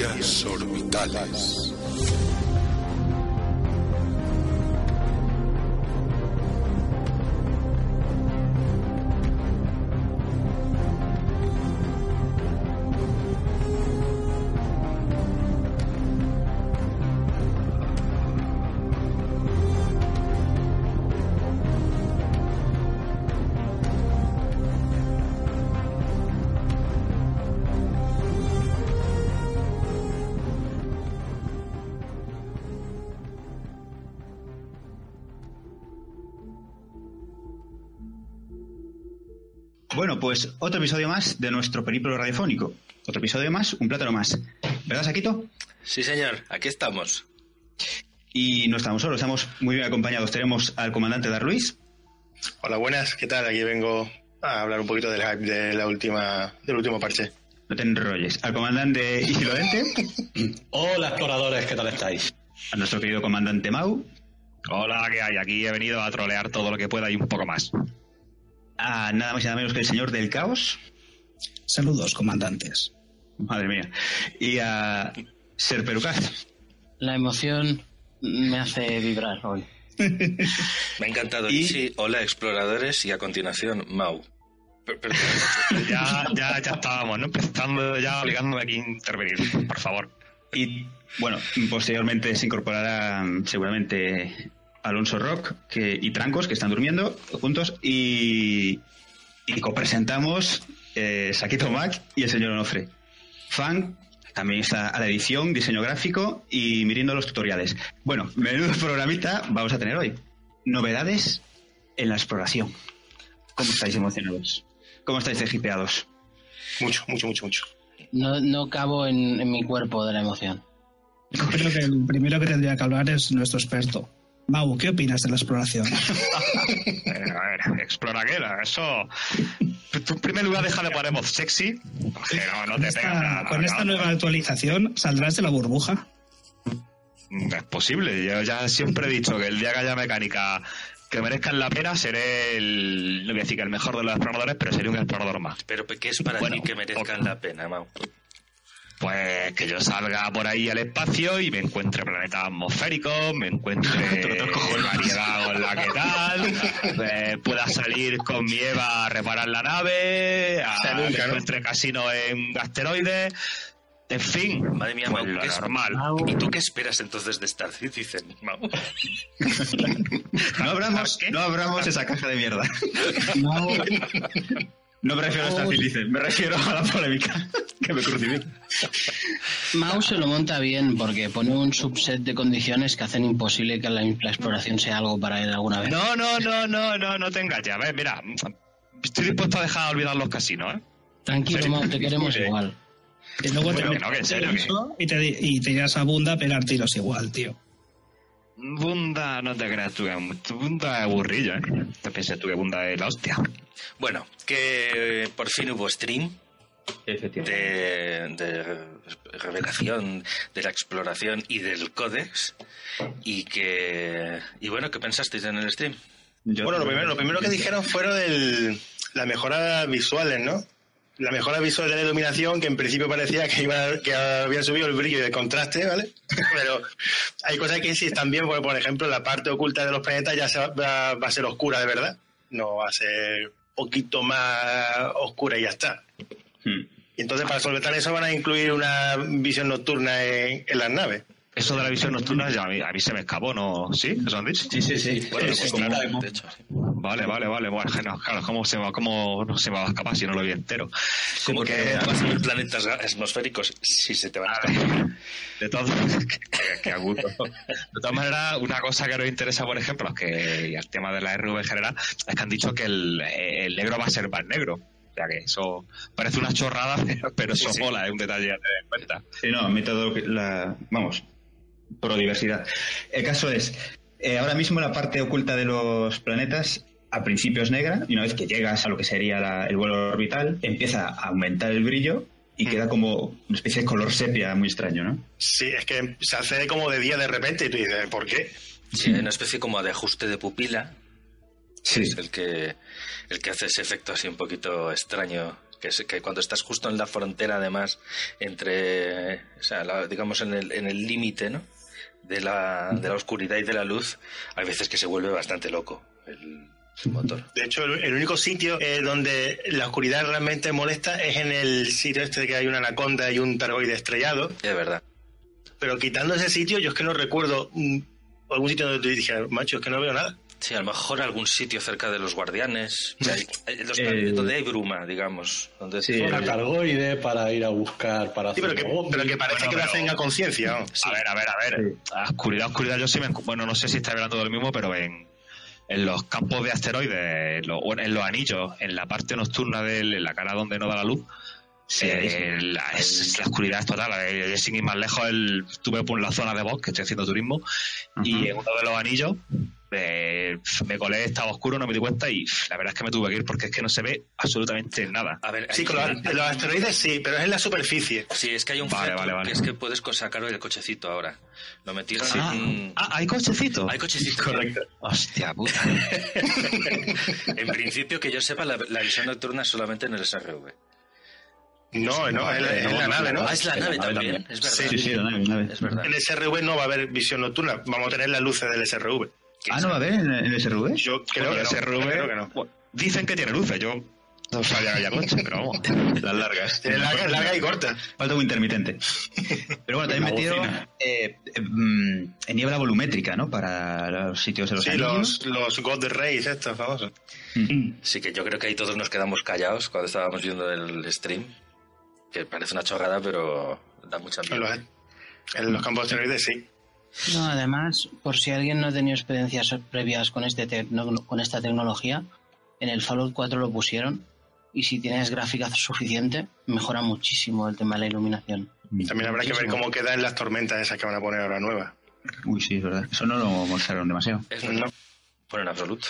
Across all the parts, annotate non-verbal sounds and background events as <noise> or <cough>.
Orbitales. Pues otro episodio más de nuestro periplo radiofónico. Otro episodio más, un plátano más. ¿Verdad, Saquito? Sí, señor, aquí estamos. Y no estamos solos, estamos muy bien acompañados. Tenemos al comandante Dar Luis. Hola, buenas, ¿qué tal? Aquí vengo a hablar un poquito del hype de la última, del último parche. No te enrolles. Al comandante Isilodente. Hola, exploradores, ¿qué tal estáis? A nuestro querido comandante Mau. Hola, ¿qué hay? Aquí he venido a trolear todo lo que pueda y un poco más. A nada más y nada menos que el señor del caos. Saludos, comandantes. Madre mía. Y a Ser Perucas. La emoción me hace vibrar hoy. Me ha encantado. Y- Sí, hola, exploradores, y a continuación, Mau. Ya, ya, ya estábamos, ¿no? Empezando ya obligándome aquí a intervenir, por favor. Y bueno, posteriormente se incorporará seguramente Alonso Rock que, y Trancos, que están durmiendo juntos. Y, y copresentamos eh, Saquito Mac y el señor Onofre. Fan también está a la edición, diseño gráfico y mirando los tutoriales. Bueno, menudo programita vamos a tener hoy. Novedades en la exploración. ¿Cómo estáis emocionados? ¿Cómo estáis deshipeados? Mucho, mucho, mucho, mucho. No, no cabo en, en mi cuerpo de la emoción. Creo que el primero que tendría que hablar es nuestro experto. Mau, ¿qué opinas de la exploración? <laughs> A ver, explora qué eso. Tú en primer lugar deja de poner voz sexy. Porque no, no Con te esta, pegas nada, con esta nueva actualización, ¿saldrás de la burbuja? no es posible. Yo ya siempre he dicho que el día que haya mecánica que merezcan la pena, seré el. No voy a decir que el mejor de los exploradores, pero seré un explorador más. Pero ¿qué es para Bueno, ti que merezcan la pena, Mau? Pues que yo salga por ahí al espacio y me encuentre planetas atmosféricos, me encuentre <laughs> variedad con la que tal, eh, pueda salir con mi Eva a reparar la nave, a, sea, nunca, me ¿no? encuentre casino en asteroides, en fin, Madre mía, pues Mau, ¿qué es- normal. ¿Y tú qué esperas entonces de Star Citizen, Mau? <laughs> No abramos, ¿Qué? no abramos esa caja de mierda. <laughs> Mau, No me refiero a Star Citizen, me refiero a la polémica <laughs> que me crucifica. Mau se lo monta bien porque pone un subset de condiciones que hacen imposible que la, la exploración sea algo para él alguna vez. No, no, no, no, no, no te engañes. A ver, mira, estoy dispuesto a dejar de olvidar los casinos, ¿eh? Tranquilo, Mau, te queremos igual. Y luego Bueno, te no, que en serio, que- eso y te, y te irás a Bunda a pegar tiros igual, tío. Bunda, no te creas tú que Bunda es aburrillo, ¿eh? Te pensé tú que Bunda es la hostia. Bueno, que por fin hubo stream Efectivamente. de, de revelación de la exploración y del códex y que y bueno qué pensasteis en el stream Yo- Bueno, lo primero, lo primero que dijeron fueron el, las mejoras visuales, ¿no? La mejora visual de la iluminación, que en principio parecía que, iba, que habían subido el brillo y el contraste, ¿vale? <laughs> Pero hay cosas que sí están bien, porque, por ejemplo, la parte oculta de los planetas ya se va a ser oscura de verdad. No va a ser poquito más oscura y ya está. Hmm. Y entonces, para solventar eso, van a incluir una visión nocturna en, en las naves. Eso de la visión nocturna ya a mí, a mí se me escapó, ¿no? ¿Sí? ¿Eso han dicho? Sí, sí, sí. bueno Sí, pues, claro, de hecho sí. Vale, vale, vale. Bueno, claro, ¿cómo se, va, cómo no se me va a escapar si no lo vi entero? como que- vas a ver planetas atmosféricos sí se te van a escapar. <laughs> De todas que, que agudo. De todas maneras, una cosa que nos interesa, por ejemplo, que y el tema de la RV en general, es que han dicho que el, el negro va a ser más negro. O sea que eso parece una chorrada, pero, <laughs> pero eso Sí, sí. mola, es un detalle a tener en cuenta. Sí, no, método, la, vamos, pro diversidad. El caso es, eh, ahora mismo la parte oculta de los planetas a principio es negra y una vez que llegas a lo que sería la- el vuelo orbital empieza a aumentar el brillo y queda como una especie de color sepia muy extraño, ¿no? Sí, es que se hace como de día de repente y tú dices, ¿por qué? Sí, hay una especie como de ajuste de pupila Sí. es el que el que hace ese efecto así un poquito extraño Que, es, que cuando estás justo en la frontera, además, entre, o sea, la- digamos, en el en el límite, ¿no? De la, de la oscuridad y de la luz, hay veces que se vuelve bastante loco el, el motor. De hecho, el, el único sitio eh, donde la oscuridad realmente molesta es en el sitio este que hay una anaconda y un targoide estrellado. Es verdad. Pero quitando ese sitio, yo es que no recuerdo mm, algún sitio donde te dije, macho, es que no veo nada. Sí, a lo mejor algún sitio cerca de los guardianes, o sea, eh, los- Eh, donde hay bruma, digamos. Donde Sí, Una cargoide para ir a buscar, para Sí, pero hacer que, ovnis. pero que parece Bueno, que lo pero- hacen a conciencia. ¿no? A ver, a ver, a ver. A oscuridad, oscuridad, yo sí me... Bueno, no sé si está hablando del mismo, pero en, en los campos de asteroides, en los, bueno, en los anillos, en la parte nocturna de en la cara donde no da la luz, eh, la, es- la oscuridad es total. Eh, sin ir más lejos, el, estuve por la zona de bosque, estoy haciendo turismo, y en uno de los anillos eh, me colé, estaba oscuro, no me di cuenta, y la verdad es que me tuve que ir porque es que no se ve absolutamente nada. A ver, Sí, con los, los asteroides sí, pero es en la superficie. Sí, es que hay un Vale, vale, vale. que es que puedes co- sacar el cochecito ahora. Lo metieron Ah, en... ah, hay cochecito. Hay cochecito. Correcto. Hostia puta. <laughs> en principio, que yo sepa, la, la visión nocturna es solamente en el SRV. No, no, es, la- nave, ¿no? Ah, es la nave nave también, también. es verdad. Sí, sí, la nave, la nave. Es verdad. En el SRV no va a haber visión nocturna, vamos a tener las luces del SRV. Ah, ¿no va a haber en, en el SRV? Yo creo Bueno, que el no, SRV, creo que no. bueno, dicen que tiene luces, yo no sabía que había coche, pero vamos. <laughs> Las largas. Tiene larga, larga y corta. Falta un intermitente. <laughs> Pero bueno, también bocina. eh, eh, mm, en niebla volumétrica, ¿no? Para los sitios de los Sí, anillos. los, los God Rays estos famosos. Mm. Sí, que yo creo que ahí todos nos quedamos callados cuando estábamos viendo el stream. Que parece una chorrada, pero da mucha En miedo. los, en los campos de asteroides sí. No, además, por si alguien no ha tenido experiencias previas con, este tecno- con esta tecnología, en el Fallout 4 lo pusieron y si tienes gráfica suficiente, mejora muchísimo el tema de la iluminación. También habrá que ver cómo quedan las tormentas esas que van a poner ahora nuevas. Uy, sí, es verdad. Eso no lo mostraron demasiado. No. Bueno, en absoluto.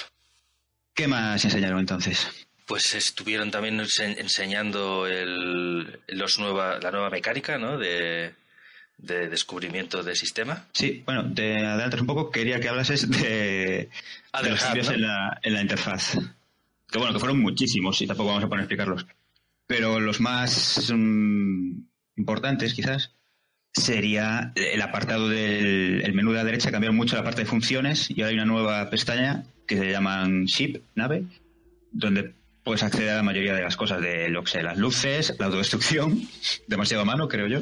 ¿Qué más enseñaron entonces? Pues estuvieron también ense- enseñando el, los nueva, la nueva mecánica, ¿no? De, de descubrimiento de sistema. Sí, bueno, te adelantas un poco. Quería que hablases de, Ah, de los hub, cambios ¿no? en, la, en la interfaz. Que bueno, que fueron muchísimos y tampoco vamos a poner a explicarlos. Pero los más mm, importantes, quizás, sería el apartado del el menú de la derecha. Cambiaron mucho la parte de funciones y ahora hay una nueva pestaña que se llaman Ship, nave, donde puedes acceder a la mayoría de las cosas de lo que sé, las luces, la autodestrucción, <laughs> demasiado a mano, creo yo,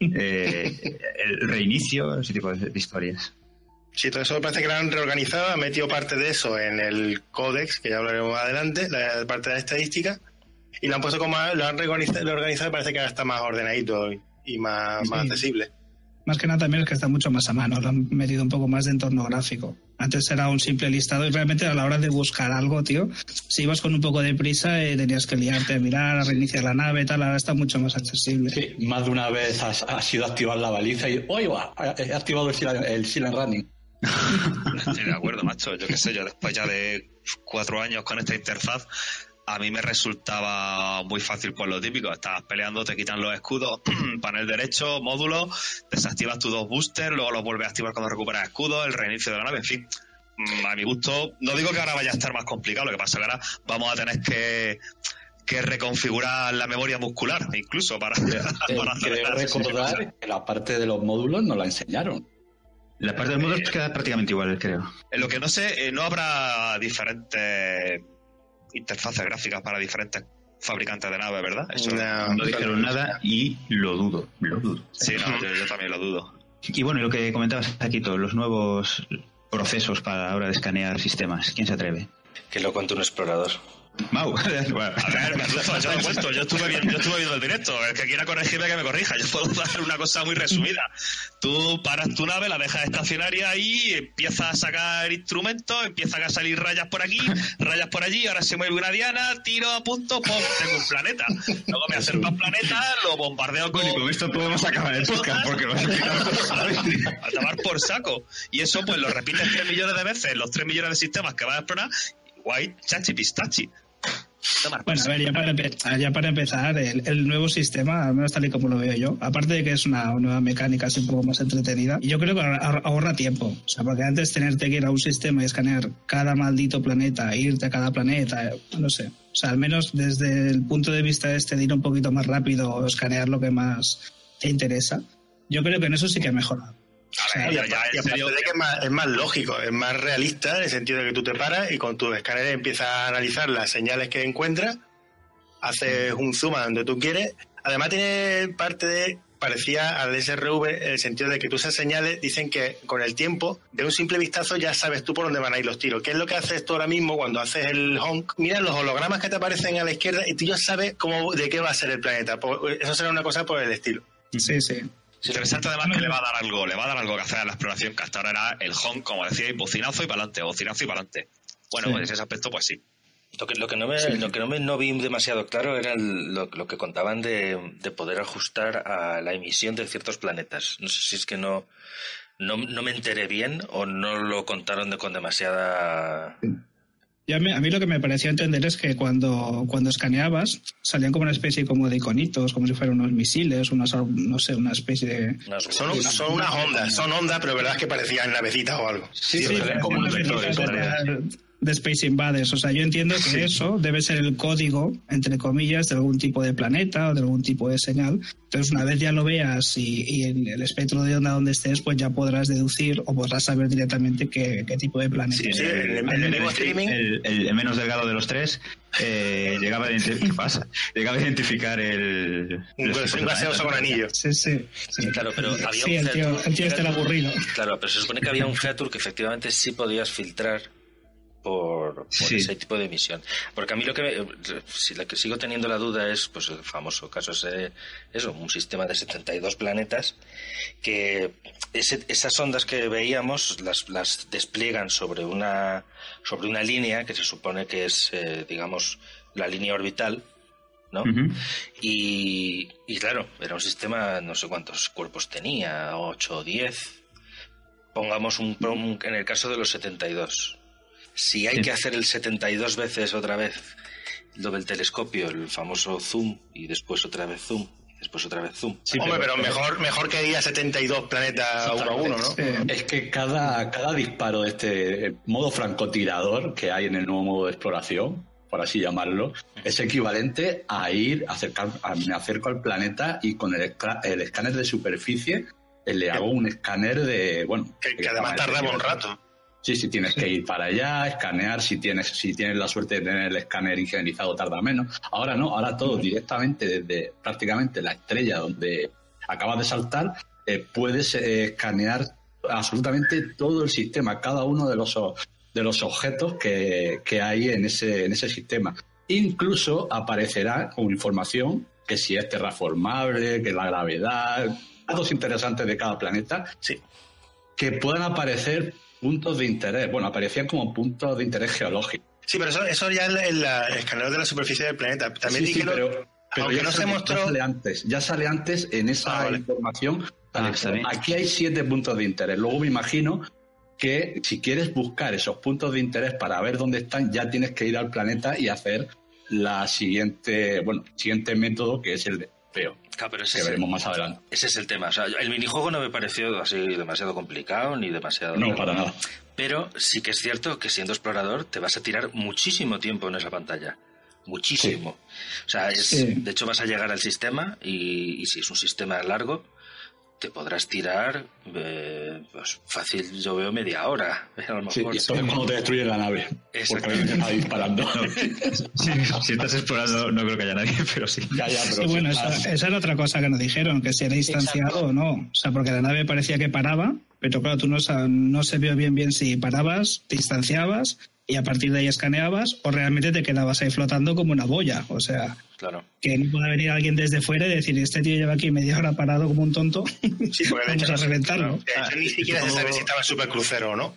eh, el reinicio, ese tipo de, de historias. Sí, todo eso parece que lo han reorganizado, han metido parte de eso en el códex, que ya hablaremos más adelante, la parte de la estadística, y lo han puesto como, lo han reorganizado, reorganizado y parece que ahora está más ordenadito y, y más, más accesible. Más que nada también es que está mucho más a mano, lo han metido un poco más de entorno gráfico. Antes era un simple listado y realmente a la hora de buscar algo, tío, si ibas con un poco de prisa eh, tenías que liarte a mirar, a reiniciar la nave y tal, ahora está mucho más accesible. Sí, más de una vez has, has ido a activar la baliza y ¡Oye, va! He activado el silent, el silent running. <laughs> Estoy de acuerdo, macho. Yo qué sé, yo después ya de cuatro años con esta interfaz, a mí me resultaba muy fácil por lo típico. Estabas peleando, te quitan los escudos, <clears throat> panel derecho, módulo, desactivas tus dos boosters, luego los vuelves a activar cuando recuperas escudos, el reinicio de la nave, en fin. Mm, A mi gusto, no digo que ahora vaya a estar más complicado, lo que pasa es que ahora vamos a tener que, que reconfigurar la memoria muscular, incluso para, <laughs> Eh, para creo recordar que la parte de los módulos nos la enseñaron. La parte del módulo queda prácticamente igual, creo. En lo que no sé, eh, no habrá diferentes interfaces gráficas para diferentes fabricantes de naves, ¿verdad? Eso No, No dijeron nada y lo dudo, lo dudo. Sí, no, yo, yo también lo dudo. Y bueno, y lo que comentabas aquí, todos los nuevos procesos para la hora de escanear sistemas. ¿Quién se atreve? Que lo cuenta un explorador. Mau. <laughs> A ver, yo lo cuento, yo estuve, viendo, yo estuve viendo el directo, el que quiera corregirme que me corrija, yo puedo <laughs> dar una cosa muy resumida. Tú paras tu nave, la dejas estacionaria y empiezas a sacar instrumentos, empiezan a salir rayas por aquí, rayas por allí, ahora se mueve una diana, tiro a punto, ¡pum! tengo un planeta. Luego me acerco al planeta, lo bombardeo con... y con esto podemos acabar el podcast porque lo vas a <laughs> a tomar por saco. Y eso pues lo repites 3 millones de veces, los 3 millones de sistemas que vas a explorar, guay, chachi pistachi. Bueno, a ver, ya para, empe- ya para empezar, el, nuevo sistema, al menos tal y como lo veo yo, aparte de que es una nueva mecánica así un poco más entretenida, yo creo que ahorra, tiempo. O sea, porque antes tenerte que ir a un sistema y escanear cada maldito planeta, irte a cada planeta, no sé. O sea, al menos desde el punto de vista este de ir un poquito más rápido o escanear lo que más te interesa, yo creo que en eso sí que ha mejorado. O sea, A ver, ya, ya, Y en aparte serio, de que es más, es más lógico, es más realista en el sentido de que tú te paras y con tu escáner empiezas a analizar las señales que encuentras, haces un zoom a donde tú quieres. Además tiene parte de, parecía al SRV, en el sentido de que tú esas señales dicen que con el tiempo, de un simple vistazo ya sabes tú por dónde van a ir los tiros. ¿Qué es lo que haces tú ahora mismo cuando haces el honk? Mira los hologramas que te aparecen a la izquierda y tú ya sabes cómo, de qué va a ser el planeta. Pues, Eso será una cosa por el estilo. sí, sí. Interesante además que le va a dar algo, le va a dar algo que hacer a la exploración, que hasta ahora era el home, como decía, y bocinazo y para adelante, bocinazo y para adelante. Bueno, Sí. pues en ese aspecto, pues sí. Lo que, lo que no me, lo que no me no vi demasiado claro era el- lo, lo que contaban de, de poder ajustar a la emisión de ciertos planetas. No sé si es que no, no, no me enteré bien o no lo contaron de, con demasiada... Ya me- a mí lo que me pareció entender es que cuando, cuando escaneabas salían como una especie como de iconitos, como si fueran unos misiles, unas, no sé, una especie de... Son, son unas ondas, son ondas, pero verdad es que parecían navecitas o algo. Sí, Sí, sí, como una de, Space Invaders. O sea, yo entiendo que eso debe ser el código, entre comillas, de algún tipo de planeta o de algún tipo de señal. Entonces, una vez ya lo veas y, y en el espectro de onda donde estés, pues ya podrás deducir o podrás saber directamente qué, qué tipo de planeta Sí, es. Sí, el- el el, mismo streaming- el- el- el menos delgado de los tres eh, llegaba, a ¿qué pasa? llegaba a identificar el... Un, gaseoso con anillo. Sí, sí. sí. Claro, pero había Sí, un el tío, el tío era aburrido. Claro, pero se supone que había un feature que efectivamente sí podías filtrar por, por Sí. ese tipo de emisión. Porque a mí lo que, me- si la que sigo teniendo la duda es pues el famoso caso ese, eso, un sistema de 72 planetas que ese- esas ondas que veíamos las, las despliegan sobre una sobre una línea que se supone que es eh, digamos la línea orbital ¿no? Y, y claro, era un sistema, no sé cuántos cuerpos tenía, 8 o 10. Pongamos un, un- en el caso de los 72. Si hay Sí. que hacer el 72 veces otra vez lo del telescopio, el famoso zoom, y después otra vez zoom, y después otra vez zoom. Hombre, pero, mejor, mejor que diga 72 planetas uno a uno, ¿no? Sí. Es que cada, cada disparo de este eh, modo francotirador que hay en el nuevo modo de exploración, por así llamarlo, es equivalente a ir, a acercar, a, me acerco al planeta y con el, el escáner de superficie eh, le hago un escáner de, bueno... Que, que además tardaba un rato. Sí, sí, tienes que ir para allá, escanear, si tienes, si tienes la suerte de tener el escáner ingenierizado tarda menos. Ahora no, ahora todo directamente desde prácticamente la estrella donde acabas de saltar, eh, puedes eh, escanear absolutamente todo el sistema, cada uno de los, de los objetos que, que hay en ese, en ese sistema. Incluso aparecerá como información que si es terraformable, que la gravedad, datos interesantes de cada planeta, Sí. que puedan aparecer puntos de interés. Bueno, aparecían como puntos de interés geológico. Sí, pero eso, eso ya es el escaneo de la superficie del planeta. También Sí, sí, dijeron, pero, pero aunque ya, no se mostró- ya sale antes. Ya sale antes en esa Ah, vale. información. Ah. Aquí hay siete puntos de interés. Luego me imagino que si quieres buscar esos puntos de interés para ver dónde están, ya tienes que ir al planeta y hacer la siguiente, bueno, siguiente método que es el de feo, Claro, pero ese que es, el, veremos más adelante. ese es el tema. O sea, el minijuego no me pareció así demasiado complicado ni demasiado. No, para nada. Pero sí que es cierto que siendo explorador te vas a tirar muchísimo tiempo en esa pantalla. Muchísimo. O sea, es, Sí. de hecho vas a llegar al sistema y, y si es un sistema largo, te podrás tirar eh, pues, fácil, yo veo media hora. <laughs> A lo Sí, mejor. y esto es cuando te destruyen la nave. Porque está disparando. <laughs> Sí, si estás explorando, no creo que haya nadie, pero sí. ya, ya, pero Sí, bueno, esa, esa era otra cosa que nos dijeron, que si era distanciado o no. O sea, porque la nave parecía que paraba, pero claro, tú no, no se vio bien bien si parabas, te distanciabas y a partir de ahí escaneabas o realmente te quedabas ahí flotando como una boya. O sea, Claro. que no pueda venir alguien desde fuera y decir, este tío lleva aquí media hora parado como un tonto, Sí, porque <laughs> vamos hecho, a reventarlo. de hecho ni siquiera se sabe si estaba en supercrucero o no.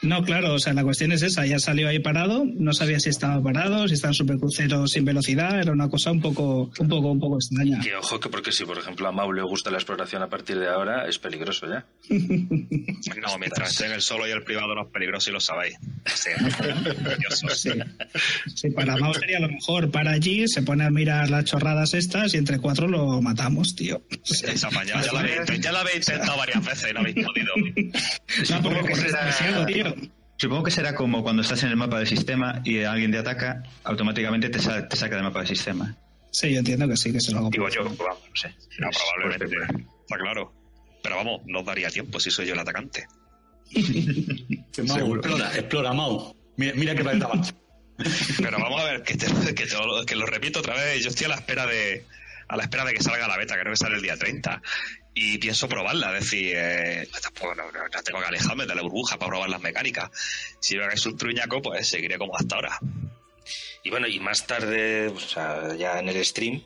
No, claro, o sea, la cuestión es esa, ya salió ahí parado, no sabía si estaba parado, si estaba en supercrucero sin velocidad, era una cosa un poco, un poco, un poco extraña. Que ojo que porque si por ejemplo a Mau le gusta la exploración a partir de ahora, es peligroso ya. <laughs> No, mientras esté en el solo y el privado no es peligroso y lo sabéis. Sí. <laughs> Sí. Sí, para Mao sería lo mejor. Para allí se pone a mirar las chorradas estas y entre cuatro lo matamos, tío. Esa mañana ya la habéis intent- <laughs> ya la habéis intentado varias veces y no habéis podido. No, porque será- demasiado, tío. Supongo que será como cuando estás en el mapa del sistema y alguien te ataca, automáticamente te, sa- te saca del mapa del sistema. Sí, yo entiendo que sí, que se lo hago. Digo yo, pues vamos, no sé. No, probablemente. Está claro. Pero vamos, no os daría tiempo si soy yo el atacante. <laughs> Mau, explora, explora, Mau. Mira, mira qué planeta vas. Pero vamos a ver, que, te- que, te lo, que lo repito otra vez, yo estoy a la espera de a la espera de que salga la beta, creo que sale el día 30. Y pienso probarla, es decir, eh, tampoco no, no- no tengo que alejarme de la burbuja para probar las mecánicas. Si veo que es un truñaco, pues seguiré como hasta ahora. Y bueno, y más tarde, o sea, ya en el stream,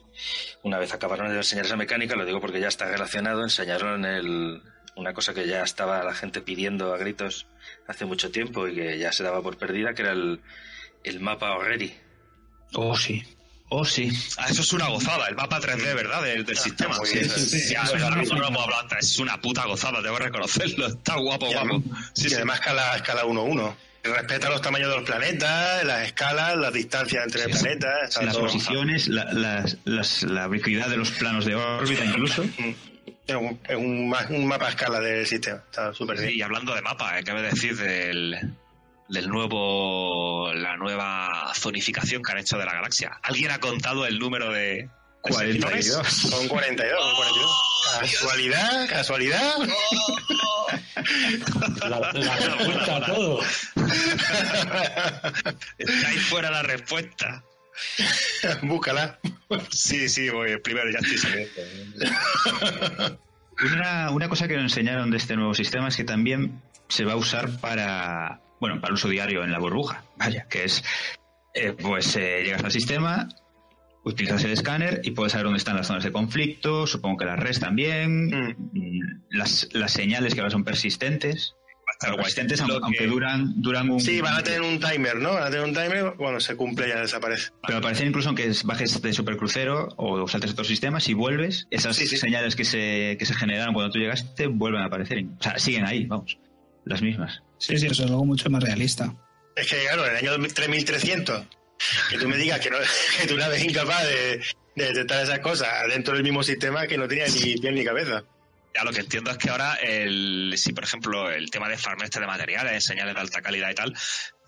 una vez acabaron de enseñar esa mecánica, lo digo porque ya está relacionado, enseñaron el, una cosa que ya estaba la gente pidiendo a gritos hace mucho tiempo y que ya se daba por perdida, que era el, el mapa already. Oh, sí. Oh, sí. Ah, eso es una gozada, el mapa 3D, ¿verdad? Del, del sistema. bien. sí, sí, ya, Eso es una no es puta gozada, que reconocerlo. Está guapo, Y guapo. Sí, y sí. además escala, escala 1-1. Respeta los tamaños de los planetas, las escalas, las distancias entre planetas. Las todo- posiciones, la, las- las- la ubicuidad de los planos de órbita incluso. <laughs> Mm. Es un, mapa a escala del sistema. Está súper bien. Sí, y hablando de mapa, ¿eh? ¿qué me decís del, del nuevo, la nueva zonificación que han hecho de la galaxia? ¿Alguien ha contado el número de, de 42. sectores? Son 42, son 42. ¿Casualidad? ¿Casualidad? La, la <laughs> respuesta a todo. Está ahí fuera la respuesta. Búscala. Sí, sí, voy primero, ya estoy saliendo. Una, una cosa que nos enseñaron de este nuevo sistema es que también se va a usar para, bueno, para uso diario en la burbuja. Vaya, que es, eh, pues eh, llegas al sistema, utilizas el escáner y puedes saber dónde están las zonas de conflicto, supongo que las res también, mm, las, las señales que ahora son persistentes. persistentes, Lo aunque, que- aunque duran, duran un... Sí, van a tener un timer, ¿no? Van a tener un timer, cuando se cumple ya desaparece. Pero aparecen incluso aunque bajes de supercrucero o saltes a otro sistema, si vuelves, esas Sí, sí. señales que se, que se generaron cuando tú llegaste vuelven a aparecer. O sea, siguen ahí, vamos, las mismas. Sí, sí, eso es algo mucho más realista. Es que, claro, en el año 3300, que tú me digas que, no, <laughs> que tú eres incapaz de, de detectar esas cosas dentro del mismo sistema que no tenía ni pie ni cabeza. Ya lo que entiendo es que ahora, el, si por ejemplo el tema de farm este de materiales, señales de alta calidad y tal,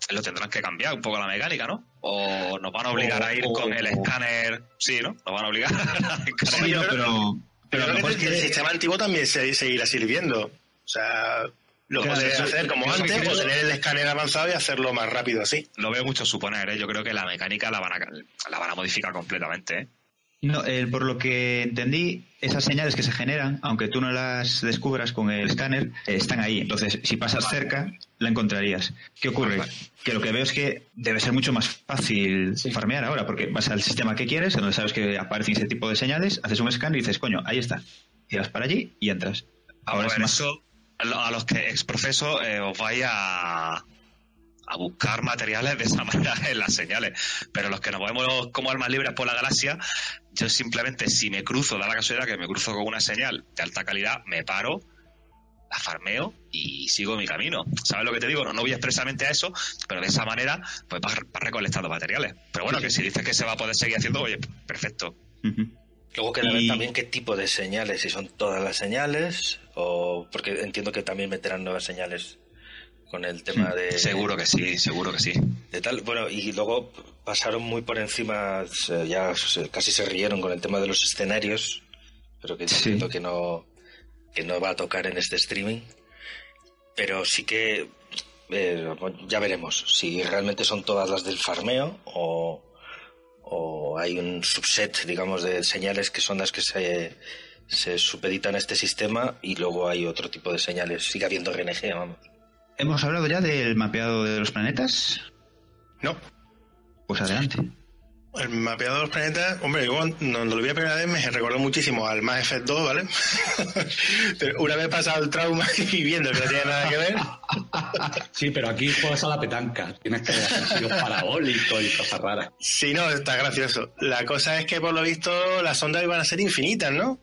lo tendrán que cambiar un poco la mecánica, ¿no? O nos van a obligar a ir O- con el escáner. Sí, ¿no? Nos van a obligar a. Sí, no, pero, pero a Pero lo que es el sistema antiguo también se seguirá sirviendo. O sea, lo Claro, puedes eso- hacer como antes, creo- o tener el escáner avanzado y hacerlo más rápido así. Lo veo mucho suponer, ¿eh? Yo creo que la mecánica la van a, la van a modificar completamente, ¿eh? No, eh, por lo que entendí, esas señales que se generan, aunque tú no las descubras con el escáner, eh, están ahí. Entonces, si pasas cerca, la encontrarías. ¿Qué ocurre? Que lo que veo es que debe ser mucho más fácil farmear ahora, porque vas al sistema que quieres, donde sabes que aparecen ese tipo de señales, haces un escáner y dices, coño, ahí está. Tiras para allí y entras. Ahora es más eso, a lo- a los que ex profeso eh, os vais a, a buscar materiales de esa <laughs> manera en las señales. Pero los que nos movemos como almas libres por la galaxia, yo simplemente si me cruzo, da la casualidad que me cruzo con una señal de alta calidad, me paro, la farmeo y sigo mi camino. ¿Sabes lo que te digo? No, no voy expresamente a eso, pero de esa manera pues vas, vas recolectando materiales. Pero bueno, que si dices que se va a poder seguir haciendo, oye, perfecto. Luego queda ver Y- también qué tipo de señales, si son todas las señales, o porque entiendo que también meterán nuevas señales con el tema de... Seguro que sí, seguro que sí. de tal. Bueno, y luego pasaron muy por encima, ya casi se rieron con el tema de los escenarios, pero que Sí. entiendo que no, que no va a tocar en este streaming. Pero sí que eh, ya veremos si realmente son todas las del farmeo o, o hay un subset, digamos, de señales que son las que se, se supeditan a este sistema y luego hay otro tipo de señales. Sigue habiendo RNG, vamos. ¿Hemos hablado ya del mapeado de los planetas? No. Pues adelante. El mapeado de los planetas, hombre, yo cuando lo vi la primera vez me recordó muchísimo al Mass Effect 2, ¿vale? <laughs> pero una vez pasado el trauma <laughs> y viendo que no tiene nada que ver, Sí, pero aquí juegas a la petanca. Tienes que hacer parabólicos y cosas raras. sí, no, está gracioso. La cosa es que por lo visto las ondas iban a ser infinitas, ¿no?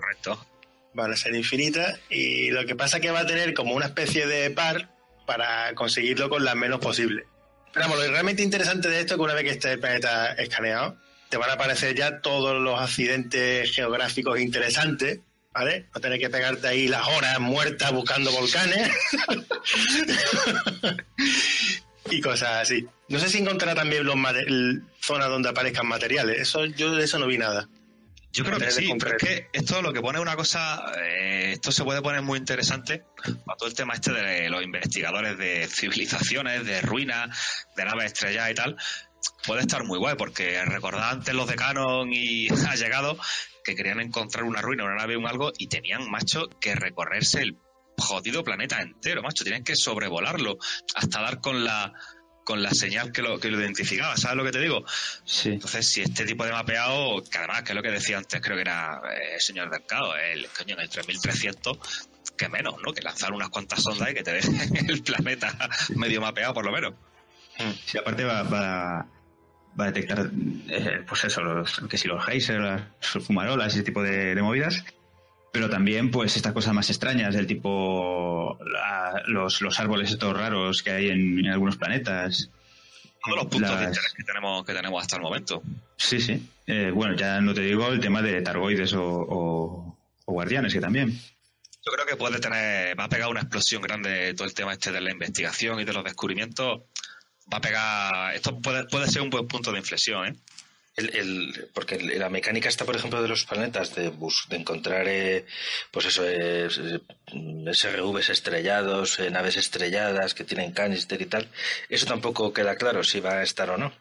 Correcto. Van a ser infinitas y lo que pasa es que va a tener como una especie de par para conseguirlo con las menos posible. Pero vamos, lo realmente interesante de esto es que una vez que esté el planeta escaneado, te van a aparecer ya todos los accidentes geográficos interesantes, ¿vale? No tener que pegarte ahí las horas muertas buscando volcanes <laughs> y cosas así. No sé si encontrará también los zonas donde aparezcan materiales. Eso yo de eso no vi nada. Yo creo que sí, pero es que esto lo que pone una cosa, eh, esto se puede poner muy interesante para todo el tema este de los investigadores de civilizaciones, de ruinas, de naves estrelladas y tal. Puede estar muy guay, porque recordad antes los de Canon y <laughs> ha llegado que querían encontrar una ruina, una nave, un algo, y tenían, macho, que recorrerse el jodido planeta entero, macho. Tenían que sobrevolarlo hasta dar con la con la señal que lo, que lo identificaba, ¿sabes lo que te digo? Sí. Entonces, si este tipo de mapeado, que además, que es lo que decía antes, creo que era eh, el señor del Cao, el coño en el 3300, que menos, ¿no? Que lanzar unas cuantas sondas y que te dejen <laughs> el planeta medio mapeado, por lo menos. Sí, aparte va, va, va a detectar, eh, pues eso, los, que si los geysers, las fumarolas, ese tipo de, de movidas. Pero también, pues, estas cosas más extrañas, del tipo la- los, los árboles estos raros que hay en, en algunos planetas. Todos los puntos de interés que tenemos, que tenemos hasta el momento. Sí, sí. Eh, bueno, ya no te digo el tema de targoides o, o- o guardianes, que también. Yo creo que puede tener, va a pegar una explosión grande todo el tema este de la investigación y de los descubrimientos. Va a pegar, esto puede, puede ser un buen punto de inflexión, ¿eh? El, el- porque la mecánica está, por ejemplo, de los planetas, de, bus- de encontrar, eh, pues eso, eh, eh, SRVs estrellados, eh, naves estrelladas que tienen canister y tal. Eso tampoco queda claro si va a estar o no.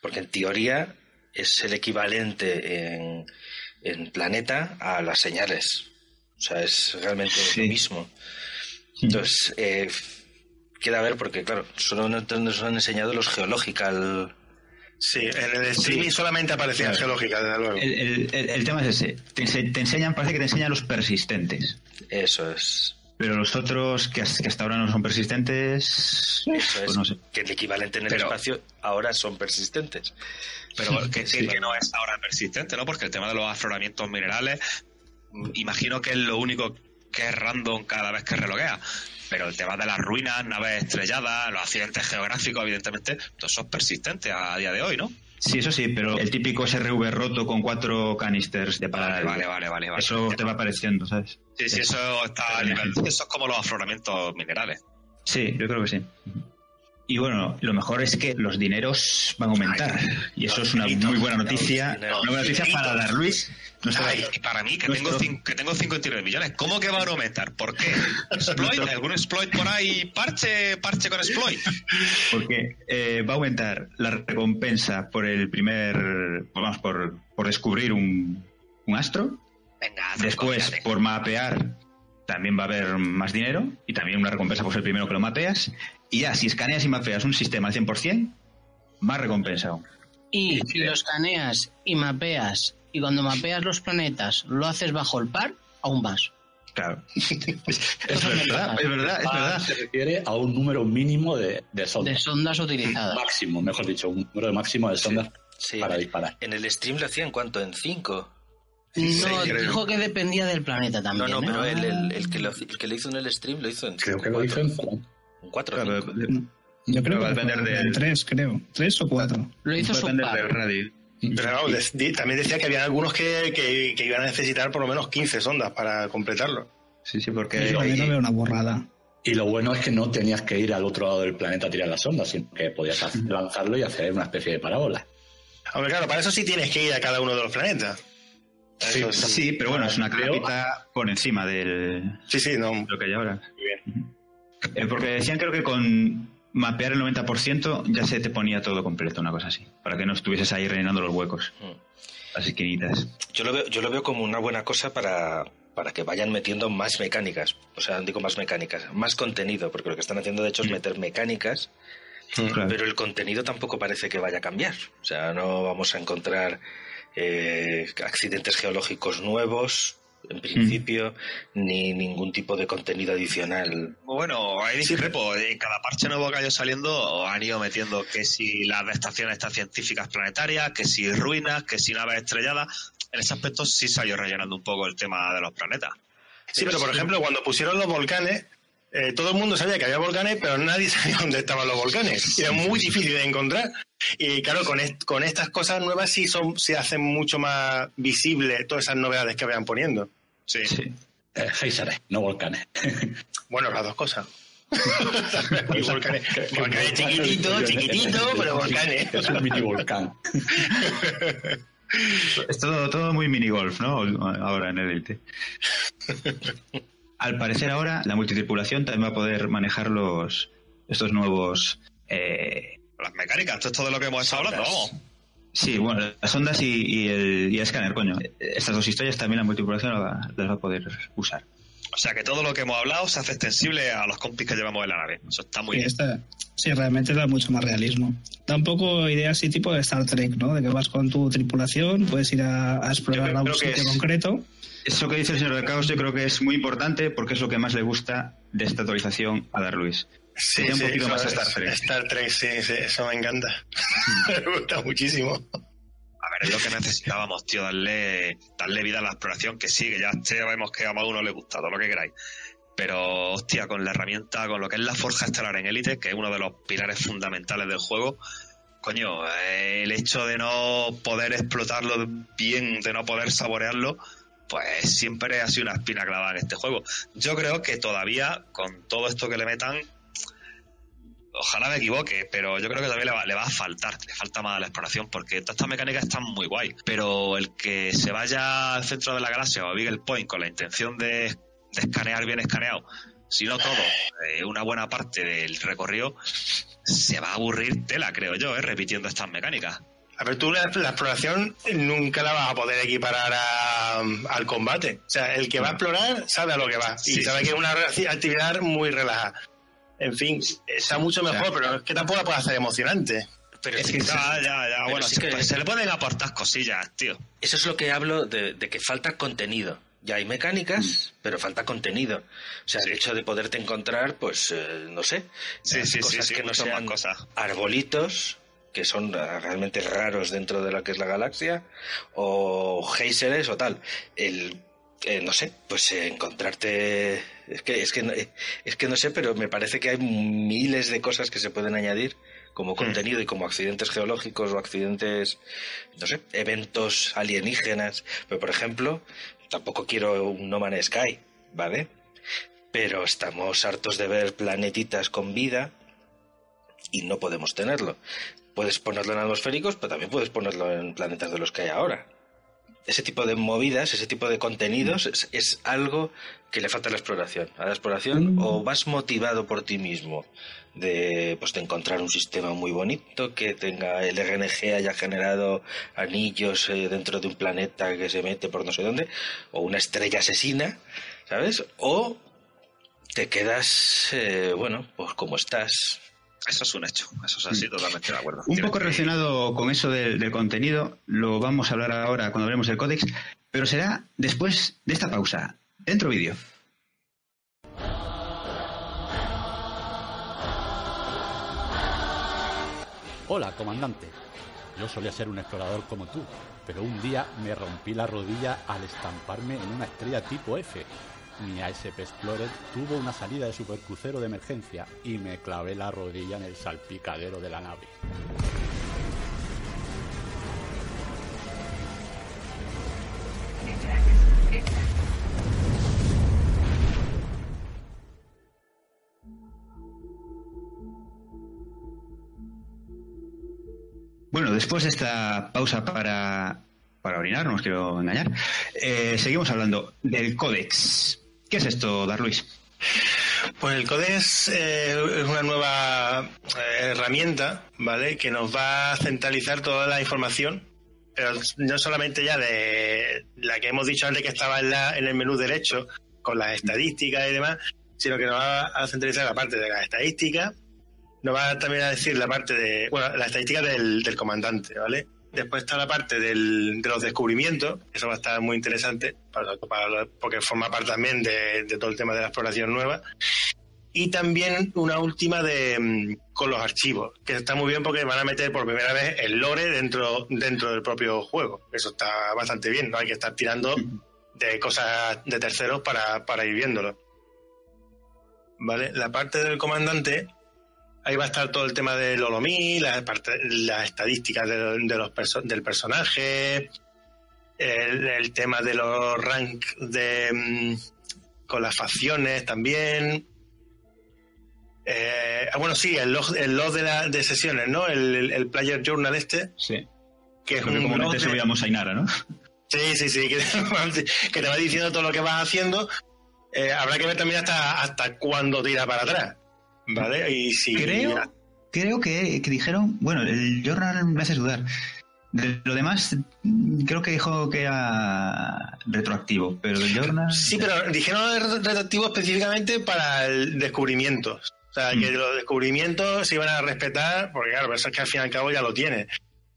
Porque en teoría es el equivalente en, en planeta a las señales. O sea, es realmente Sí. lo mismo. Entonces, eh, queda a ver porque, claro, solo nos han enseñado los geological. Sí, en el streaming solamente aparecía Claro. geológica, desde luego. El, el- el- el tema es ese. Te, ense- te enseñan, parece que te enseñan los persistentes. Eso es. Pero los otros que, has- que hasta ahora no son persistentes, Eso pues es. no sé. Que el equivalente en el Pero- espacio ahora son persistentes. Pero que, que- que no es ahora persistente, ¿no? Porque el tema de los afloramientos minerales, mm, imagino que es lo único que es random cada vez que reloguea. Pero el tema de las ruinas, naves estrelladas, los accidentes geográficos, evidentemente, todo eso es persistente a día de hoy, ¿no? Sí, eso sí, pero el típico SRV roto con cuatro canisters de Vale, para vale, vale, vale. vale. Eso te va apareciendo, ¿sabes? Sí, sí, eso está a nivel. Eso es como los afloramientos minerales. Sí, yo creo que sí. Y bueno, lo mejor es que los dineros van a aumentar. Y eso es una muy buena noticia. Una buena noticia para dar Luis. nuestro- Ay, y para mí, que tengo, Nuestro- cin- que tengo 59 millones, ¿cómo que van a aumentar? ¿Por qué? ¿Exploit? ¿Algún exploit por ahí? ¿Parche? ¿Parche con exploit? Porque eh, va a aumentar la recompensa por el primer. Vamos, por, por descubrir un, un astro. Venga, Después, por mapear, también va a haber más dinero. Y también una recompensa por ser el primero que lo mapeas. Y ya, si escaneas y mapeas un sistema al 100%, más recompensa aún. Y si lo escaneas y mapeas, y cuando mapeas los planetas lo haces bajo el par, aún más. Claro. <laughs> es, verdad, es verdad, es verdad. Se refiere a un número mínimo de, de De sondas. sondas utilizadas. Máximo, mejor dicho, un número máximo de sondas Sí. para disparar. En el stream lo hacían cuánto, en 5. No, dijo que dependía del planeta No, también. no, ¿eh? pero él, el, el que lo, el que lo hizo en el stream lo hizo en Creo que lo cuatro. hizo en En 4 Claro, Yo creo va a que depender del- tres, creo. Tres o cuatro. Lo hizo Va a su depender par. del radio. Pero también decía que había algunos que, que- que iban a necesitar por lo menos 15 sondas para completarlo. Sí, sí, porque. Yo no veo una borrada. Y lo bueno es que no tenías que ir al otro lado del planeta a tirar la sonda, sino que podías <laughs> lanzarlo y hacer una especie de parábola. Hombre, claro, para eso sí tienes que ir a cada uno de los planetas. Sí, Eso Sí, pero bueno, es una capita por encima del Sí, sí, no. lo que hay ahora. Muy bien. Eh, porque decían, creo que con mapear el 90% ya se te ponía todo completo, una cosa así. Para que no estuvieses ahí rellenando los huecos, Mm. las esquinitas. Yo lo veo, yo lo veo como una buena cosa para, para que vayan metiendo más mecánicas. O sea, digo más mecánicas, más contenido, porque lo que están haciendo de hecho es meter mecánicas Claro. pero el contenido tampoco parece que vaya a cambiar. O sea, no vamos a encontrar eh, accidentes geológicos nuevos, en principio, ni ningún tipo de contenido adicional. Bueno, ahí discrepo. En cada parche nuevo que ha ido saliendo han ido metiendo que si las estaciones estas científicas planetarias, que si ruinas, que si naves estrelladas. En ese aspecto sí se ha ido rellenando un poco el tema de los planetas. Sí, pero por ejemplo, cuando pusieron los volcanes, eh, todo el mundo sabía que había volcanes, pero nadie <laughs> sabía dónde estaban los volcanes. Era muy difícil de encontrar. Y claro, con, est- con estas cosas nuevas sí son, se hacen mucho más visibles todas esas novedades que vayan poniendo. Sí. Sí. Eh, géiseres, no volcanes. <laughs> Bueno, las dos cosas. <laughs> Y volcanes, volcanes chiquititos, chiquititos, pero volcanes. Es un mini volcán. Es todo, todo muy minigolf, ¿no? Ahora en el Elite. Al parecer ahora la multitripulación también va a poder manejar los estos nuevos... eh, Las mecánicas, esto es todo lo que hemos estado hablando, vamos. sí, bueno, las ondas y, y el, y el escáner, coño. Estas dos historias también la va, las va a poder usar. O sea que todo lo que hemos hablado se hace extensible a los compis que llevamos en la nave. Eso está muy Sí, bien. sí, realmente da mucho más realismo. Da un poco idea así tipo de Star Trek, ¿no? De que vas con tu tripulación, puedes ir a, a explorar a un sitio es- concreto. Eso que dice el señor del caos yo creo que es muy importante porque es lo que más le gusta de esta actualización a Dar Luis. Sí, Sería un sí, poquito más Star Trek. Star Trek, sí, sí, eso me encanta. <laughs> me gusta muchísimo. A ver, es lo que necesitábamos, tío, darle, darle vida a la exploración, que sí, que ya sabemos que a más uno le gusta, todo lo que queráis. Pero, hostia, con la herramienta, con lo que es la forja estelar en Elite, que es uno de los pilares fundamentales del juego, coño, eh, el hecho de no poder explotarlo bien, de no poder saborearlo, pues siempre ha sido una espina clavada en este juego. Yo creo que todavía, con todo esto que le metan, ojalá me equivoque, pero yo creo que todavía le va, le va a faltar, le falta más a la exploración, porque todas estas mecánicas están muy guay. Pero el que se vaya al centro de la galaxia o a Beagle Point con la intención de, de escanear bien escaneado, si no todo, eh, una buena parte del recorrido, se va a aburrir tela, creo yo, eh, repitiendo estas mecánicas. A ver, tú la, la exploración nunca la vas a poder equiparar a- al combate. O sea, el que va a explorar sabe a lo que va y Sí, sabe que es una actividad muy relajada. En fin, está mucho mejor, pero es que tampoco la puede hacer emocionante. Pero Es que que- Ya, ya, ya, Pero bueno, sí se, que- se le pueden aportar cosillas, tío. Eso es lo que hablo de, de que falta contenido. Ya hay mecánicas, pero falta contenido. O sea, Sí. el hecho de poderte encontrar, pues, eh, no sé, Sí, sí, sí, cosas sí, que no sean cosas. arbolitos, que son eh, realmente raros dentro de lo que es la galaxia, o géiseres o tal. El, eh, no sé, pues eh, encontrarte... Es que, es, que, no- eh, es que no sé, pero me parece que hay miles de cosas que se pueden añadir como contenido y como accidentes geológicos o accidentes, no sé, eventos alienígenas. Pero, por ejemplo, tampoco quiero un No Man's Sky, ¿vale? Pero estamos hartos de ver planetitas con vida y no podemos tenerlo. Puedes ponerlo en atmosféricos, pero también puedes ponerlo en planetas de los que hay ahora. Ese tipo de movidas, ese tipo de contenidos es, es algo que le falta a la exploración. A la exploración o vas motivado por ti mismo de, pues, de encontrar un sistema muy bonito que tenga el RNG haya generado anillos eh, dentro de un planeta que se mete por no sé dónde, o una estrella asesina, ¿sabes? O te quedas, eh, bueno, pues como estás, Eso es un hecho, eso es así, totalmente de acuerdo. Un Tienes poco que- relacionado con eso del, del contenido, lo vamos a hablar ahora cuando hablemos del códex, pero será después de esta pausa. Dentro vídeo. Hola, comandante. Yo solía ser un explorador como tú, pero un día me rompí la rodilla al estamparme en una estrella tipo F. Mi ASP Explorer tuvo una salida de supercrucero de emergencia y me clavé la rodilla en el salpicadero de la nave. Bueno, después de esta pausa para, para orinar, no os quiero engañar, eh, seguimos hablando del códex. ¿Qué es esto, Dar Luis? Pues el Codex eh, es una nueva eh, herramienta, ¿vale? Que nos va a centralizar toda la información, pero no solamente ya de la que hemos dicho antes que estaba en, la- en el menú derecho, con las estadísticas y demás, sino que nos va a centralizar la parte de las estadísticas, nos va también a decir la parte de, bueno, la estadística del comandante, ¿vale? Después está la parte del, de los descubrimientos, eso va a estar muy interesante, para, para- porque forma parte también de, de todo el tema de la exploración nueva. Y también una última de mm, con los archivos, que está muy bien porque van a meter por primera vez el lore dentro, dentro del propio juego. Eso está bastante bien, no hay que estar tirando de cosas de terceros para, para ir viéndolo. ¿Vale? La parte del comandante, ahí va a estar todo el tema del Olomí, las, las estadísticas de, de los perso- del personaje, el, el tema de los rank de, mm, con las facciones también. Eh, ah, bueno, sí, el log, el log de, la, de sesiones, ¿no? El, Player Journal este, Sí. que es Creo que un se de- veíamos a Inara, ¿no? Sí, sí, sí, que, <laughs> que te va diciendo todo lo que vas haciendo. Eh, habrá que ver también hasta, hasta cuándo tira para atrás. ¿Vale? Y si. Creo, creo que, que dijeron, bueno, el journal me hace dudar. De lo demás, creo que dijo que era retroactivo, pero el journal... Sí, pero dijeron retroactivo específicamente para el descubrimientos. O sea, que Mm. los descubrimientos se iban a respetar, porque claro, eso es que al fin y al cabo ya lo tiene.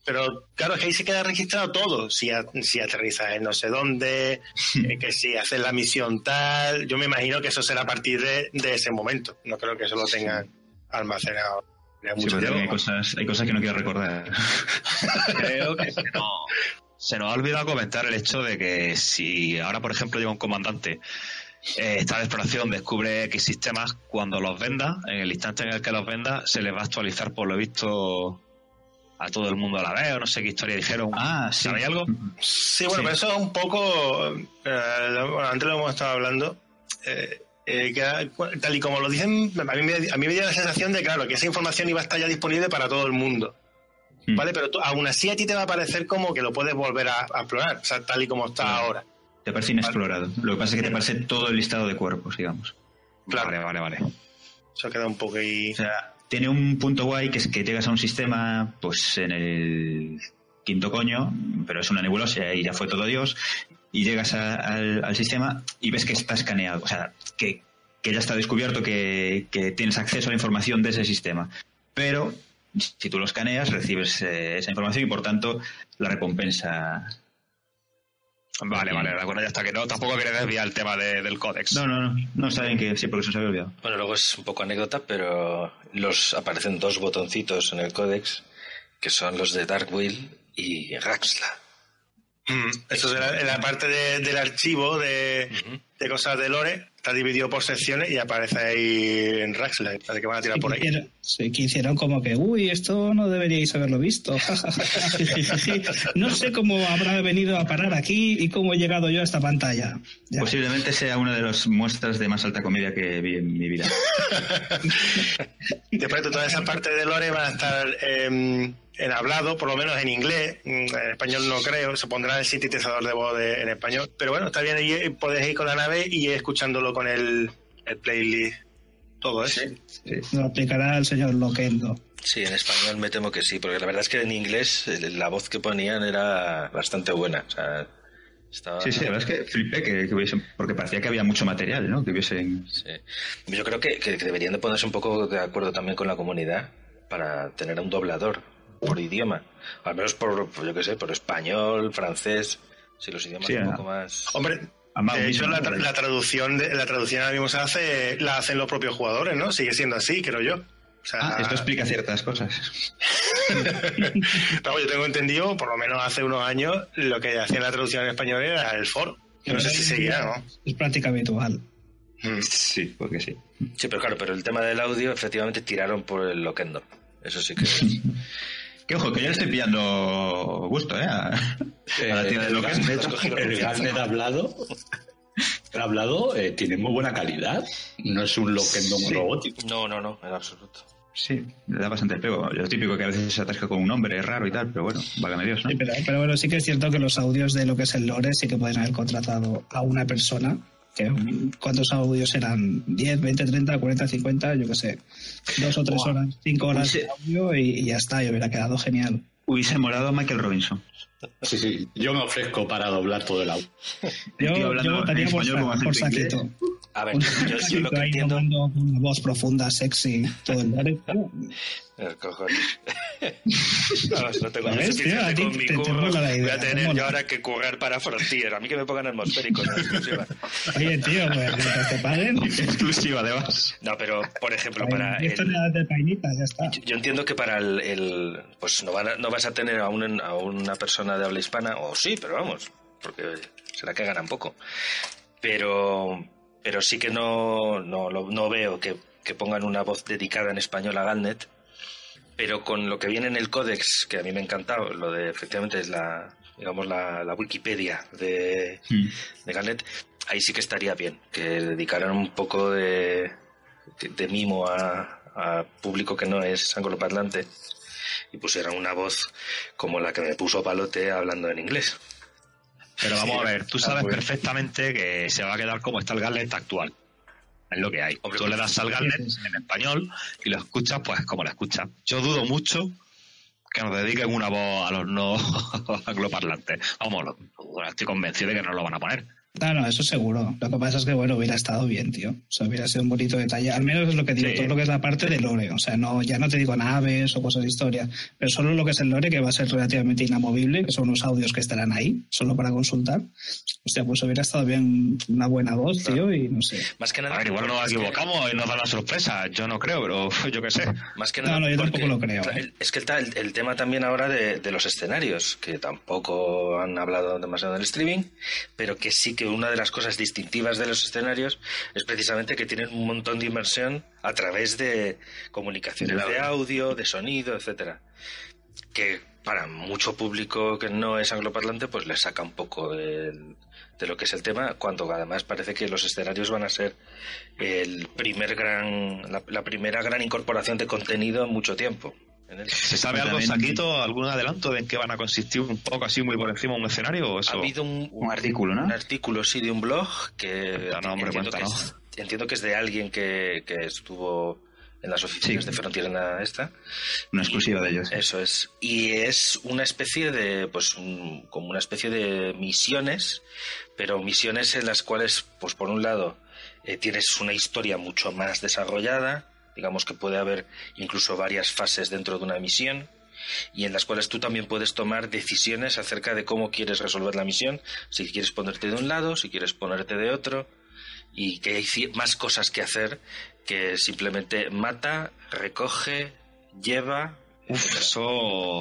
Pero claro, es que ahí se queda registrado todo. Si, a- si aterrizas en no sé dónde, eh, que si haces la misión tal. Yo me imagino que eso será a partir de, de ese momento. No creo que eso lo tengan almacenado. Sí, pero hay cosas, hay cosas que no quiero recordar. <laughs> Creo que se nos, se nos ha olvidado comentar el hecho de que si ahora, por ejemplo, llega un comandante, eh, está de exploración, descubre X sistemas, cuando los venda, en el instante en el que los venda, se les va a actualizar, por lo visto, a todo el mundo a la vez, o no sé qué historia dijeron. Ah, sí. ¿Sabéis algo? Sí, bueno, Sí. pero eso es un poco. eh, bueno, antes lo hemos estado hablando. eh, eh, que, tal y como lo dicen, a mí, me, a mí me dio la sensación de, claro, que esa información iba a estar ya disponible para todo el mundo. Mm. ¿Vale? Pero tú- aún así a ti te va a parecer como que lo puedes volver a, a explorar, o sea, tal y como está Claro. ahora. Te parece inexplorado. Lo que pasa es que te parece todo el listado de cuerpos, digamos. Claro. Vale, vale, vale. Eso queda un poco ahí. O sea, tiene un punto guay que es que llegas a un sistema, pues en el quinto coño, pero es una nebulosa y ya fue todo Dios, y llegas al sistema y ves que está escaneado, o sea, que, que ya está descubierto que, que tienes acceso a la información de ese sistema. Pero si tú lo escaneas, recibes eh, esa información y por tanto la recompensa. Vale, vale, de acuerdo, ya está. Que no, tampoco quiere desviar el tema de- del códex. No, no, no, no saben que sí, porque se nos había olvidado. Bueno, luego es un poco anécdota, pero los aparecen dos botoncitos en el códex que son los de Darkwill y Raxla. Mm, Eso es la, en la parte de- del archivo de, de cosas de Lore, está dividido por secciones y aparece ahí en Raxla, parece que van a tirar por ahí. Que hicieron- sí, que hicieron como que, uy, esto no deberíais haberlo visto. <laughs> <laughs> no sé cómo habrá venido a parar aquí y cómo he llegado yo a esta pantalla. Ya. Posiblemente sea una de las muestras de más alta comedia que vi en mi vida. <laughs> Después de toda esa parte de Lore van a estar em, en hablado, por lo menos en inglés, Mm, en español no creo, se pondrá el sintetizador de voz de- en español, pero bueno, está bien, ahí podéis ir con la nave y ir escuchándolo con el, el playlist, todo eso. Lo aplicará el señor Loquendo. Sí, en español me temo que sí, porque la verdad es que en inglés eh, la voz que ponían era bastante buena. O sea, estaba... Sí, sí, la verdad es que flipé que, que hubiesen, porque parecía que había mucho material, ¿no? Que hubiesen... Sí. Yo creo que, que deberían de ponerse un poco de acuerdo también con la comunidad para tener un doblador por idioma. Al menos por, por, yo qué sé, por español, francés, si los idiomas Sí, un poco más... Hombre, de hecho la, tra- la traducción de, la traducción ahora mismo se hace, la hacen los propios jugadores, ¿no? Sigue siendo así, creo yo. O sea, Ah, esto explica ciertas cosas. <laughs> Pero yo tengo entendido, por lo menos hace unos años, lo que hacía la traducción en español era el foro. No sé si seguirá, ¿no? Es práctica habitual. Sí, porque sí. Sí, pero claro, pero el tema del audio, efectivamente tiraron por el Loquendo. Eso sí que... <laughs> Que ojo, que yo le estoy pillando gusto, ¿eh? A, a la tía de lo que es. has cogido El. Garnet hablado, el hablado eh, tiene muy buena calidad. No es un loquendo Sí. robótico. No, no, no, en absoluto. Sí, le da bastante pego. Lo típico que a veces se atasca con un nombre raro y tal, pero bueno, válgame Dios, ¿no? Sí, pero, pero bueno, sí que es cierto que los audios de lo que es el lore sí que pueden haber contratado a una persona. Que, ¿Cuántos audios eran? ¿10, 20, 30, 40, 50? Yo qué sé. Dos o tres Buah. horas, cinco horas Hubiese- de audio y, y ya está, y hubiera quedado genial. Hubiese molado a Michael Robinson. Sí, sí. Yo me ofrezco para doblar todo el audio. Yo, yo votaría en por, por inglés. Saquito. A ver, yo, yo lo que entiendo. una voz profunda, sexy, todo el <laughs> cojones. <laughs> Vamos, no tengo ¿Ves, suficiente tío? A ti con mi te- te curro. mola la Voy idea, a te tener yo ahora que currar para Frontier. A mí que me pongan atmosférico en la exclusiva. Oye, tío, pues te <laughs> paguen. Exclusiva, además. No, pero, por ejemplo, para Esto el, de painita, ya está. Yo entiendo que para el, el- pues no, van a- no vas a tener a, un- a una persona de habla hispana, o sí, pero vamos, porque será que ganan poco. Pero, pero sí que no, no, lo- no veo que, que pongan una voz dedicada en español a Galnet. Pero con lo que viene en el códex, que a mí me ha encantado, lo de efectivamente es la, digamos, la, la Wikipedia de, de Galnet, ahí sí que estaría bien, que dedicaran un poco de, de mimo a, a público que no es angloparlante y pusieran una voz como la que me puso Palote hablando en inglés. Pero vamos Sí, a ver, tú sabes pues. perfectamente que se va a quedar como está el Galnet actual. Es lo que hay. Tú le das al Galnet en español y lo escuchas pues como lo escuchas. Yo dudo mucho que nos dediquen una voz a los no <laughs> angloparlantes. Vamos, estoy convencido de que no lo van a poner. No, no, eso seguro. Lo que pasa es que, bueno, hubiera estado bien, tío. O sea, hubiera sido un bonito detalle. Al menos es lo que digo, Sí. todo lo que es la parte del lore. O sea, no, ya no te digo naves o cosas de historia, pero solo lo que es el lore, que va a ser relativamente inamovible, que son unos audios que estarán ahí, solo para consultar. Hostia, pues hubiera estado bien una buena voz, tío, y no sé. Más que nada. A ver, igual nos que- equivocamos y nos da la sorpresa. Yo no creo, pero <laughs> yo qué sé. Más que No, nada. no, yo porque tampoco lo creo, ¿eh? Es que está el, el tema también ahora de, de los escenarios, que tampoco han hablado demasiado en el streaming, pero que sí que una de las cosas distintivas de los escenarios es precisamente que tienen un montón de inmersión a través de comunicaciones de audio, de sonido, etcétera. Que para mucho público que no es angloparlante, pues le saca un poco de lo que es el tema, cuando además parece que los escenarios van a ser el primer gran, la, la primera gran incorporación de contenido en mucho tiempo. ¿Se sabe algo, Saquito, algún adelanto de en qué van a consistir un poco así muy por encima un escenario? O eso? Ha habido un, Un artículo, ¿no? Un artículo, sí, de un blog que Cuéntanos, hombre, entiendo, que cuéntanos. es, entiendo que es de alguien que, que estuvo en las oficinas Sí. de Frontier en la esta. Una exclusiva Y- de ellos. Eso es. Y es una especie de, pues, un- como una especie de misiones, pero misiones en las cuales, pues, por un lado, eh, tienes una historia mucho más desarrollada, digamos que puede haber incluso varias fases dentro de una misión, y en las cuales tú también puedes tomar decisiones acerca de cómo quieres resolver la misión, si quieres ponerte de un lado, si quieres ponerte de otro, y que hay más cosas que hacer que simplemente mata, recoge, lleva. Uf, eso,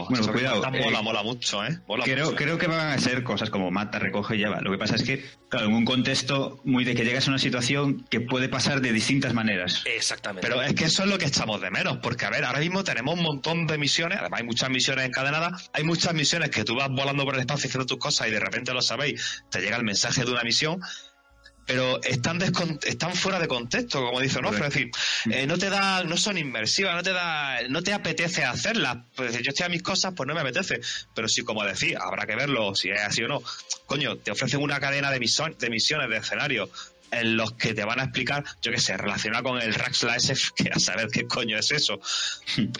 Bueno, eso que cuidado, cuentas mola, eh, mola mucho, ¿eh? Mola Creo, mucho. creo que van a ser cosas como mata, recoge y lleva. Lo que pasa es que, claro, en un contexto muy de que llegas a una situación que puede pasar de distintas maneras. Exactamente. Pero es que eso es lo que echamos de menos, porque a ver, ahora mismo tenemos un montón de misiones, además hay muchas misiones encadenadas, hay muchas misiones que tú vas volando por el espacio haciendo tus cosas y de repente lo sabéis, te llega el mensaje de una misión, pero están están fuera de contexto, como dice Onofre, es decir, eh, no te da, no son inmersivas, no te da, no te apetece hacerlas, pues yo estoy a mis cosas, pues no me apetece, pero sí, como decía, habrá que verlo, si es así o no, coño, te ofrecen una cadena de, misión- de misiones, de escenarios, en los que te van a explicar, yo qué sé, relacionado con el Raxla SF, <laughs> que a saber qué coño es eso.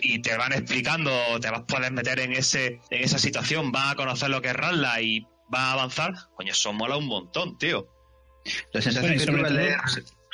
Y te van explicando, te vas a poder meter en ese, en esa situación, vas a conocer lo que es Raxla y vas a avanzar, coño, eso mola un montón, tío. La sensación Bueno, y que tuve al leer...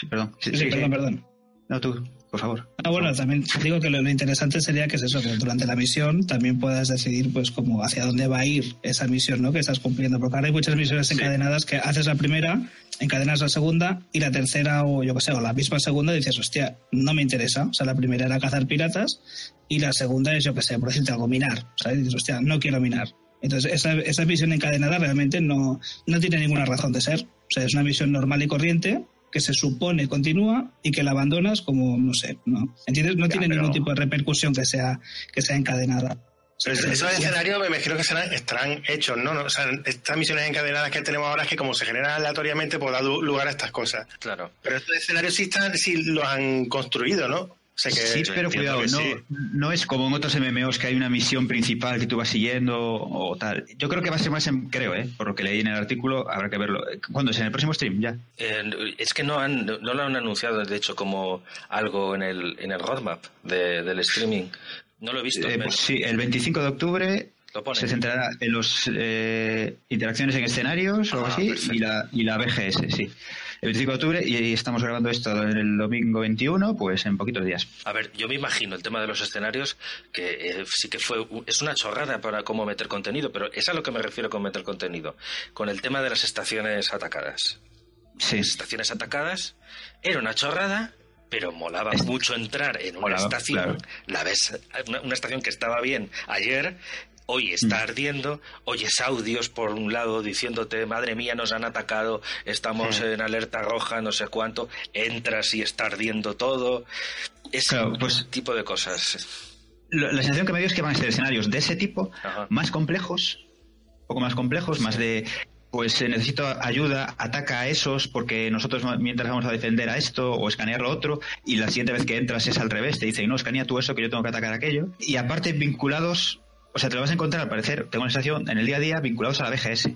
Perdón. Sí, Sí, sí, perdón. No, tú, por favor. Ah, bueno, también digo que lo, lo interesante sería que es eso, que durante la misión también puedas decidir pues como hacia dónde va a ir esa misión, ¿no? Que estás cumpliendo, porque ahora hay muchas misiones encadenadas que haces la primera, encadenas la segunda y la tercera o yo qué sé, o la misma segunda dices, hostia, no me interesa. O sea, la primera era cazar piratas y la segunda es, yo qué sé, por decirte algo, minar. ¿Sabes? Dices, hostia, no quiero minar. Entonces, esa, esa misión encadenada realmente no, no tiene ninguna razón de ser. O sea, es una misión normal y corriente que se supone continúa y que la abandonas como, no sé, ¿no? ¿Entiendes? No Ya, tiene pero- ningún tipo de repercusión que sea, que sea encadenada. Pero esos escenarios me imagino que serán, estarán hechos, ¿no? O sea, estas misiones encadenadas que tenemos ahora es que como se generan aleatoriamente, pues da lu- lugar a estas cosas. Claro. Pero estos escenarios sí, están, sí los han construido, ¿no? O sea que... Sí, pero cuidado, que no, sí. no es como en otros MMOs que hay una misión principal que tú vas siguiendo o tal. Yo creo que va a ser más, en, creo, ¿eh? por lo que leí en el artículo, habrá que verlo. ¿Cuándo es? ¿En el próximo stream? Ya. Eh, es que no han no lo han anunciado de hecho como algo en el en el roadmap de- del streaming no lo he visto Eh, pues sí, el 25 de octubre se centrará en los eh, interacciones en escenarios o algo Ah, así perfecto. y la, y la BGS, sí. El 25 de octubre y estamos grabando esto el domingo 21, pues en poquitos días. A ver, yo me imagino el tema de los escenarios que eh, sí que fue es una chorrada para cómo meter contenido, pero es a lo que me refiero con meter contenido, con el tema de las estaciones atacadas. Sí. Las estaciones atacadas era una chorrada, pero molaba mucho entrar en una Molaba, estación, claro. la ves, una, una estación que estaba bien ayer, hoy está Mm. ardiendo, oyes audios por un lado diciéndote, madre mía, nos han atacado, estamos Mm. en alerta roja, no sé cuánto, entras y está ardiendo todo, ese Claro, pues- tipo de cosas. La sensación que me dio es que van a ser escenarios de ese tipo, Ajá. más complejos, un poco más complejos, más de, pues eh, necesito ayuda, ataca a esos porque nosotros mientras vamos a defender a esto o escanear lo otro y la siguiente vez que entras es al revés, te dicen, no, escanea tú eso que yo tengo que atacar aquello. Y aparte vinculados, o sea, te lo vas a encontrar al parecer, tengo la sensación, en el día a día vinculados a la BGS.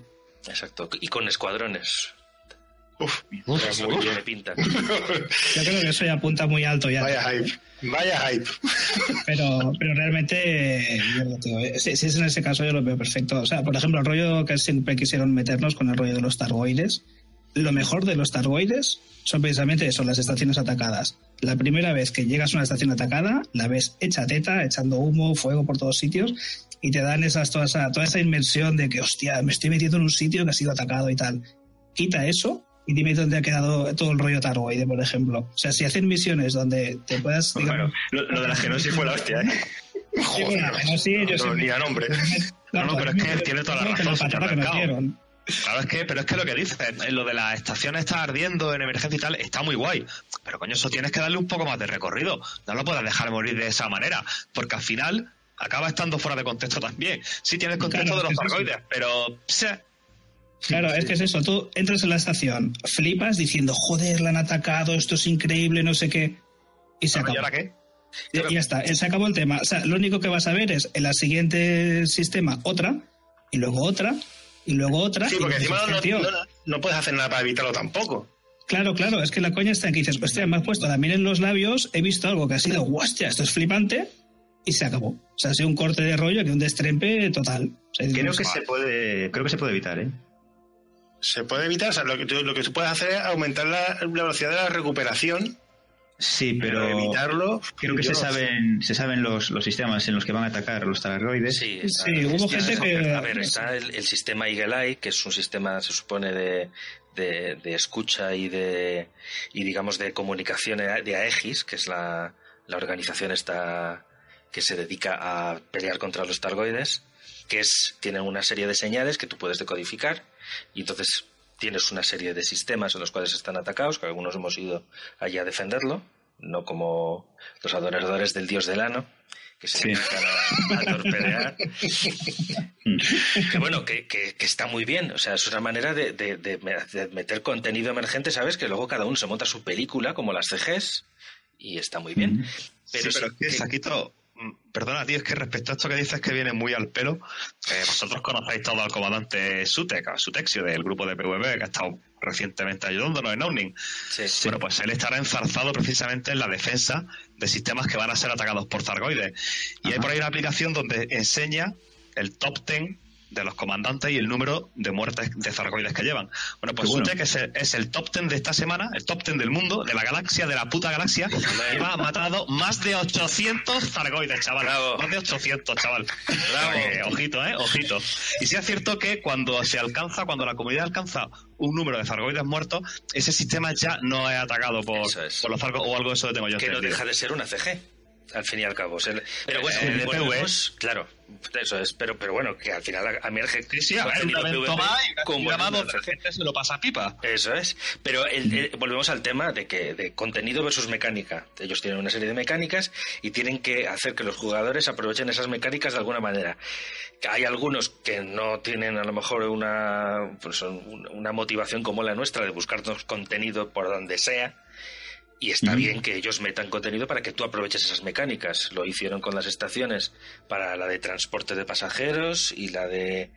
Exacto, y con escuadrones. Uf, Es lo que tiene pinta. <laughs> Yo creo que eso ya apunta muy alto ya. vaya hype. Vaya hype. Pero, pero realmente, eh, si, si es en ese caso, yo lo veo perfecto. O sea, por ejemplo, el rollo que siempre quisieron meternos con el rollo de los targoides. Lo mejor de los targoides son precisamente eso, las estaciones atacadas. La primera vez que llegas a una estación atacada, la ves hecha teta, echando humo, fuego por todos sitios, y te dan esas, toda, esa, toda esa inmersión de que, hostia, me estoy metiendo en un sitio que ha sido atacado y tal. Quita eso y dime dónde ha quedado todo el rollo targoide, por ejemplo. O sea, si hacen misiones donde te puedas... digamos, lo, lo de la genosis fue la hostia, ¿eh? <laughs> Bueno, no, yo no, ni a nombre. No, no, pero es que él tiene toda la razón, que dieron. Claro, es que, pero es que lo que dices, lo de la estación está ardiendo en emergencia y tal, está muy guay. Pero coño, eso tienes que darle un poco más de recorrido. No lo puedes dejar morir de esa manera, porque al final acaba estando fuera de contexto también. Sí tienes contexto Claro, de los es eso. targoides, pero sé, Claro, es que es eso. Tú entras en la estación, flipas diciendo, joder, la han atacado, esto es increíble, no sé qué. Y se ¿y acabó. ahora qué? Y, y ya está, se acabó el tema. O sea, lo único que vas a ver es en la siguiente sistema otra, y luego otra, y luego otra. Sí, porque encima no, "Tío, no, no puedes hacer nada para evitarlo tampoco. Claro, claro, es que la coña está en que dices, hostia, me has puesto también en los labios, he visto algo que ha sido, hostia, esto es flipante, y se acabó. O sea, ha sido un corte de rollo que un destrempe total. O sea, Creo que se puede, creo que se puede evitar, ¿eh? Se puede evitar, o sea, lo que, tú- lo que se puede hacer es aumentar la, la velocidad de la recuperación, Sí, pero pero evitarlo. creo que yo se no sé. saben, se saben los, los sistemas en los que van a atacar los targoides. Sí, Sí, hubo gente que- A ver, está el, el sistema Eagle Eye, que es un sistema, se supone, de, de, de escucha y de, y digamos, de comunicación de AEGIS, que es la, la organización esta que se dedica a pelear contra los targoides, que es, tienen una serie de señales que tú puedes decodificar, y entonces tienes una serie de sistemas en los cuales están atacados, que algunos hemos ido allí a defenderlo, no como los adoradores del dios del ano, que se Sí. dedican a, a torpedear. que bueno, que, que- que está muy bien. O sea, es una manera de, de- de me- de meter contenido emergente, ¿sabes? Que luego cada uno se monta su película, como las CGs, y está muy bien. Pero, Sí, pero sí es que, Saquito, perdona, tío, es que respecto a esto que dices que viene muy al pelo, eh, vosotros conocéis todo al comandante Sutek, a Sutexio del grupo de PVB, que ha estado recientemente ayudándonos en Owning. sí, Bueno, pues él estará enzarzado precisamente en la defensa de sistemas que van a ser atacados por Zargoides. Y hay por ahí una aplicación donde enseña el top 10 de los comandantes y el número de muertes de Zargoides que llevan. Bueno, pues bueno. Sutek es el, es el top 10 de esta semana, el top 10 del mundo, de la galaxia, de la puta galaxia, y va matado más de 800 Zargoides, chaval. Bravo. Más de 800, chaval. Bravo. Eh, ojito, eh, ojito. Y sí es cierto que cuando se alcanza, cuando la comunidad alcanza un número de Zargoides muertos, ese sistema ya no es atacado por, es. por los Zargo o algo de eso que tengo yo que no deja de ser una CG al fin y al cabo. Pero bueno, Eh, de volvemos- claro, eso es, pero, pero bueno, que al final a PvP como CG. gente se lo pasa pipa. Eso es. Pero el- el- volvemos al tema de que de contenido versus mecánica. Ellos tienen una serie de mecánicas y tienen que hacer que los jugadores aprovechen esas mecánicas de alguna manera. Hay algunos que no tienen a lo mejor una, pues, un- una motivación como la nuestra de buscarnos contenido por donde sea. Y está bien que ellos metan contenido para que tú aproveches esas mecánicas. Lo hicieron con las estaciones para la de transporte de pasajeros y la de,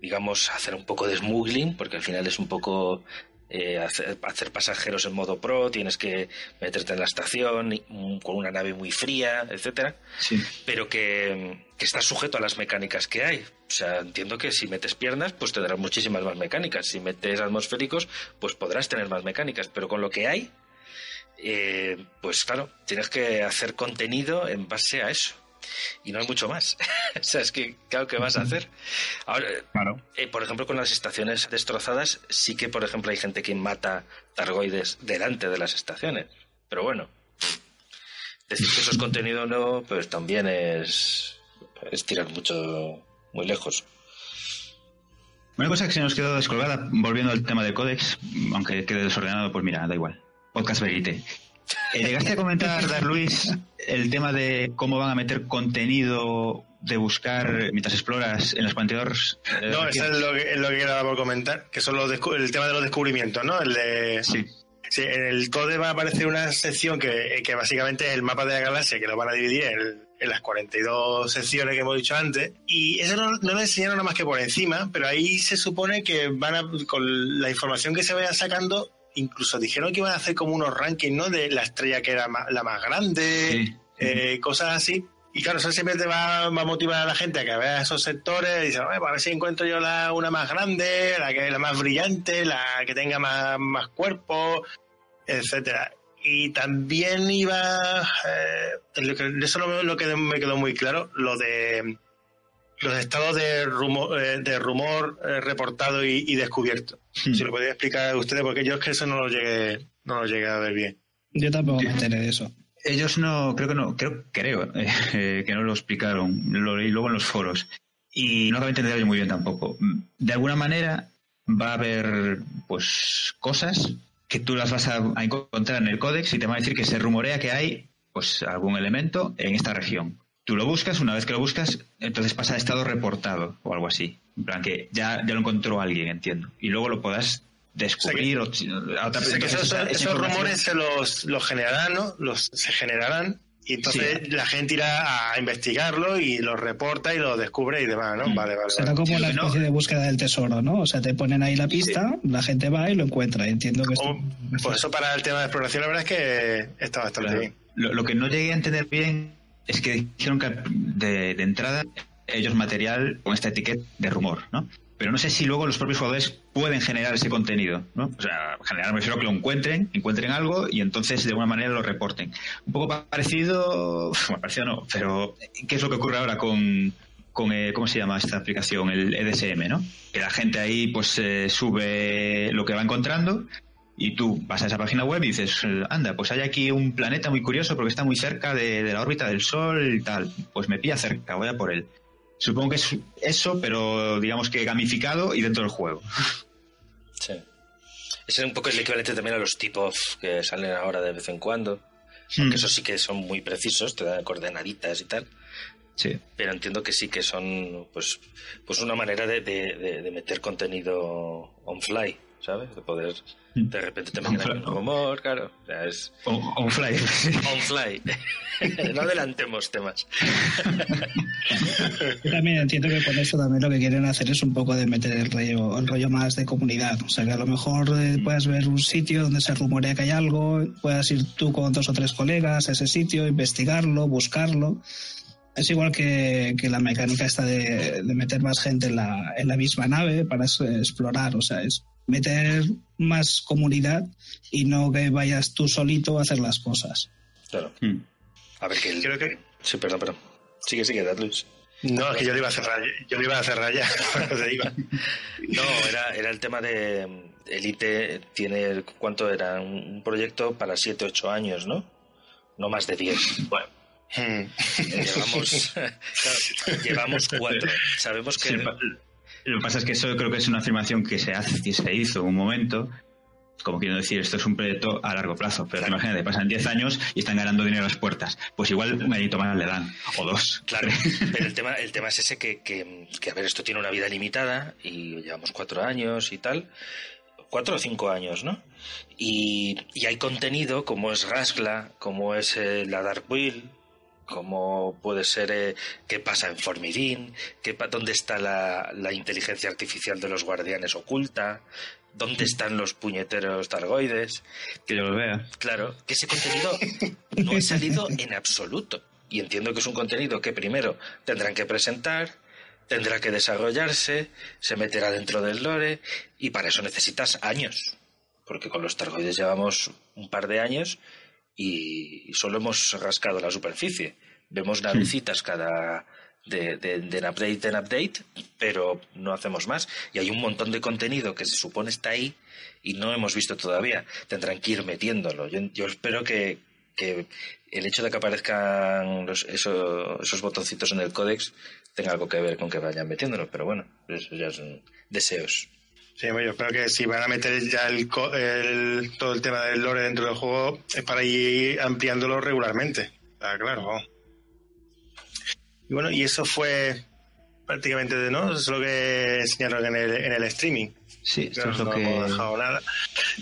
digamos, hacer un poco de smuggling, porque al final es un poco eh, hacer, hacer pasajeros en modo pro, tienes que meterte en la estación y- mm, con una nave muy fría, etcétera, Sí. pero que, que estás sujeto a las mecánicas que hay. O sea, entiendo que si metes piernas, pues tendrás muchísimas más mecánicas. Si metes atmosféricos, pues podrás tener más mecánicas. Pero con lo que hay, eh, pues claro, tienes que hacer contenido en base a eso. Y no hay mucho más. <laughs> o sea, es que, claro, ¿qué vas a hacer? Ahora, Claro. eh, por ejemplo, con las estaciones destrozadas, sí que, por ejemplo, hay gente que mata targoides delante de las estaciones. Pero bueno, decir que eso es contenido nuevo, pues también es, es tirar mucho, muy lejos. Una cosa que se nos quedó descolgada, volviendo al tema del códex, aunque quede desordenado, pues mira, da igual. Podcast Verite. Eh, Llegaste a comentar, Dar Luis, el tema de cómo van a meter contenido de buscar mientras exploras en los 42. eh, No, eso es lo que, es lo que quedaba por comentar, que son los el tema de los descubrimientos, ¿no? El de, Sí. Sí, en el code va a aparecer una sección que, que básicamente es el mapa de la galaxia, que lo van a dividir en, en las 42 secciones que hemos dicho antes. Y eso no, no lo enseñaron nada más que por encima, pero ahí se supone que van a, con la información que se vaya sacando, incluso dijeron que iban a hacer como unos rankings, ¿no? De la estrella que era la más grande, Sí. eh, cosas así. Y claro, eso siempre te va, va a motivar a la gente a que vea esos sectores y dice, "Oye, pues a ver si encuentro yo la, una más grande, la que la más brillante, la que tenga más, más cuerpo, etcétera. Y también iba, eh, eso lo, lo que me quedó muy claro, lo de los estados de rumor, eh, de rumor eh, reportado y, y descubierto. Hmm. Si lo podía explicar a ustedes, porque yo es que eso no lo llegué, no lo llegué a ver bien. Yo tampoco me enteré de eso. Ellos no, creo que no, creo, creo eh, que no lo explicaron, lo leí luego en los foros. Y no acabo de entender muy bien tampoco. De alguna manera va a haber pues cosas que tú las vas a, a encontrar en el códex y te van a decir que se rumorea que hay pues algún elemento en esta región. Tú lo buscas, una vez que lo buscas, entonces pasa a estado reportado o algo así. En plan que ya, ya lo encontró alguien, entiendo. Y luego lo puedas descubrir o, a otra O sea, que entonces esos, esa- esa esos información- rumores se los, los generarán, ¿no? Los, se generarán y entonces la gente irá a investigarlo y los reporta y lo descubre y demás, ¿no? Vale, vale. Será vale. como la especie de búsqueda del tesoro, ¿no? O sea, te ponen ahí la pista, la gente va y lo encuentra. Entiendo que esto... O- Pues eso para el tema de exploración, la verdad es que está bastante Claro. bien. Lo, lo que no llegué a entender bien es que dijeron que de, de entrada ellos material con esta etiqueta de rumor, ¿no? Pero no sé si luego los propios jugadores pueden generar ese contenido, ¿no? O sea, generar, me refiero que lo encuentren, encuentren algo y entonces de alguna manera lo reporten. Un poco parecido, parecido no, pero ¿qué es lo que ocurre ahora con, con eh, ¿cómo se llama esta aplicación? El EDSM, ¿no? Que la gente ahí pues eh, sube lo que va encontrando y tú vas a esa página web y dices, eh, anda, pues hay aquí un planeta muy curioso porque está muy cerca de, de la órbita del Sol y tal. Pues me pilla cerca, voy a por él. Supongo que es eso, pero digamos que gamificado y dentro del juego. Sí. Ese es un poco el equivalente también a los tip-off que salen ahora de vez en cuando. Aunque esos sí que son muy precisos, te dan coordenaditas y tal. Sí. Pero entiendo que sí que son pues, pues una manera de- de meter contenido on fly, ¿sabes? De poder de repente te aquí un rumor, claro. O sea, es On, on fly. <laughs> on fly. <laughs> no adelantemos temas. <laughs> Yo también entiendo que con eso también lo que quieren hacer es un poco de meter el rollo, el rollo más de comunidad. O sea, que a lo mejor eh, puedas ver un sitio donde se rumorea que hay algo, puedas ir tú con dos o tres colegas a ese sitio, investigarlo, buscarlo. Es igual que, que la mecánica esta de, de meter más gente en la, en la misma nave para explorar. O sea, es meter más comunidad y no que vayas tú solito a hacer las cosas. Claro. Mm. A ver que el... Creo que- Sí, perdón, perdón. Sigue, sigue, Dad Luis. No, es que yo lo iba a cerrar, yo lo iba a cerrar ya. <laughs> Se iba. No, era, era el tema de Elite tiene, ¿cuánto era? Un proyecto para 7, 8 años, ¿no? No más de 10. Bueno, Hmm. llevamos, <laughs> claro, llevamos 4. Sabemos que... Lo que pasa es que eso creo que es una afirmación que se hace y se hizo en un momento. Como quiero decir, esto es un proyecto a largo plazo. Pero imagínate, pasan 10 años y están ganando dinero a las puertas. Pues igual un añito más le dan, o dos. Claro, <laughs> pero el tema, el tema es ese que, que, que, a ver, esto tiene una vida limitada y llevamos cuatro años y tal. Cuatro o cinco años, ¿no? Y, y hay contenido como es Rasgla, como es eh, la Dark Wheel, como puede ser eh, qué pasa en Formidin, qué dónde está la, la inteligencia artificial de los guardianes oculta, ¿Dónde están los puñeteros targoides? Que yo los vea. Claro, que ese contenido no ha salido en absoluto. Y entiendo que es un contenido que primero tendrán que presentar, tendrá que desarrollarse, se meterá dentro del lore, y para eso necesitas años. Porque con los targoides llevamos un par de años y solo hemos rascado la superficie. Vemos navecitas cada de, de, de update en update, pero no hacemos más. Y hay un montón de contenido que se supone está ahí y no hemos visto todavía. Tendrán que ir metiéndolo. Yo, yo espero que, que el hecho de que aparezcan los, eso- esos botoncitos en el códex tenga algo que ver con que vayan metiéndolo, pero bueno, eso ya son deseos. Sí, bueno, yo espero que si van a meter ya el, el- todo el tema del lore dentro del juego, es para ir ampliándolo regularmente. Está claro. Y bueno, y eso fue prácticamente, ¿no? Eso es lo que enseñaron en el, en el streaming. Sí, esto No, es lo no que... hemos dejado nada.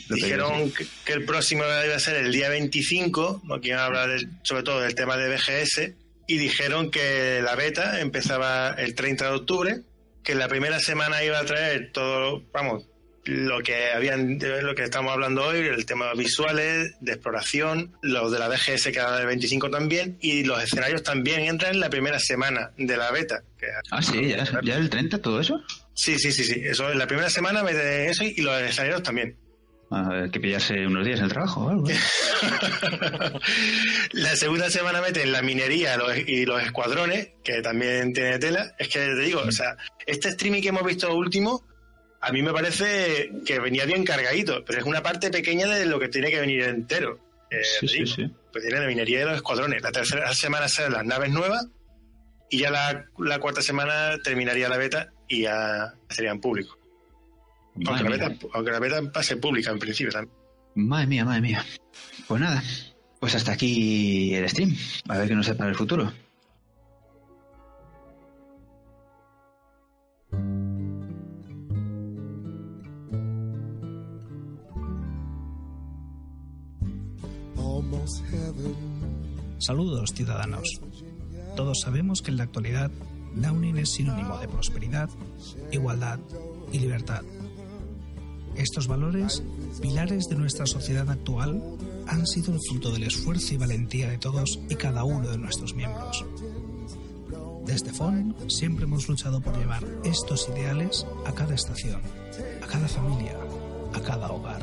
lo Dijeron que, que el próximo iba a ser el día 25, ¿no? que iban a hablar del- sobre todo del tema de BGS, y dijeron que la beta empezaba el 30 de octubre, que la primera semana iba a traer todo, vamos, lo que habían, lo que estamos hablando hoy, el tema visuales, de exploración, los de la BGS que era el 25 también, y los escenarios también entran en la primera semana de la beta. que- Ah, sí, ya, ya el 30, todo eso. Sí, sí, sí, sí. Eso en la primera semana meten eso y los escenarios también. Que pillarse unos días en el trabajo o algo. ¿eh? <laughs> La segunda semana meten la minería los- y los escuadrones, que también tiene tela. Es que te digo, o sea, este streaming que hemos visto último, a mí me parece que venía bien cargadito, pero es una parte pequeña de lo que tiene que venir entero. Eh, Sí, sí. Pues tiene la minería y los escuadrones. La tercera semana serán las naves nuevas y ya la, la cuarta semana terminaría la beta y ya serían públicos. Aunque la, mía. aunque la pase pública en principio también. madre mía, madre mía. Pues nada, pues hasta aquí el stream. A ver qué nos para el futuro. Saludos, ciudadanos. Todos sabemos que en la actualidad Downing es sinónimo de prosperidad, igualdad y libertad. Estos valores, pilares de nuestra sociedad actual, han sido el fruto del esfuerzo y valentía de todos y cada uno de nuestros miembros. Desde FON siempre hemos luchado por llevar estos ideales a cada estación, a cada familia, a cada hogar.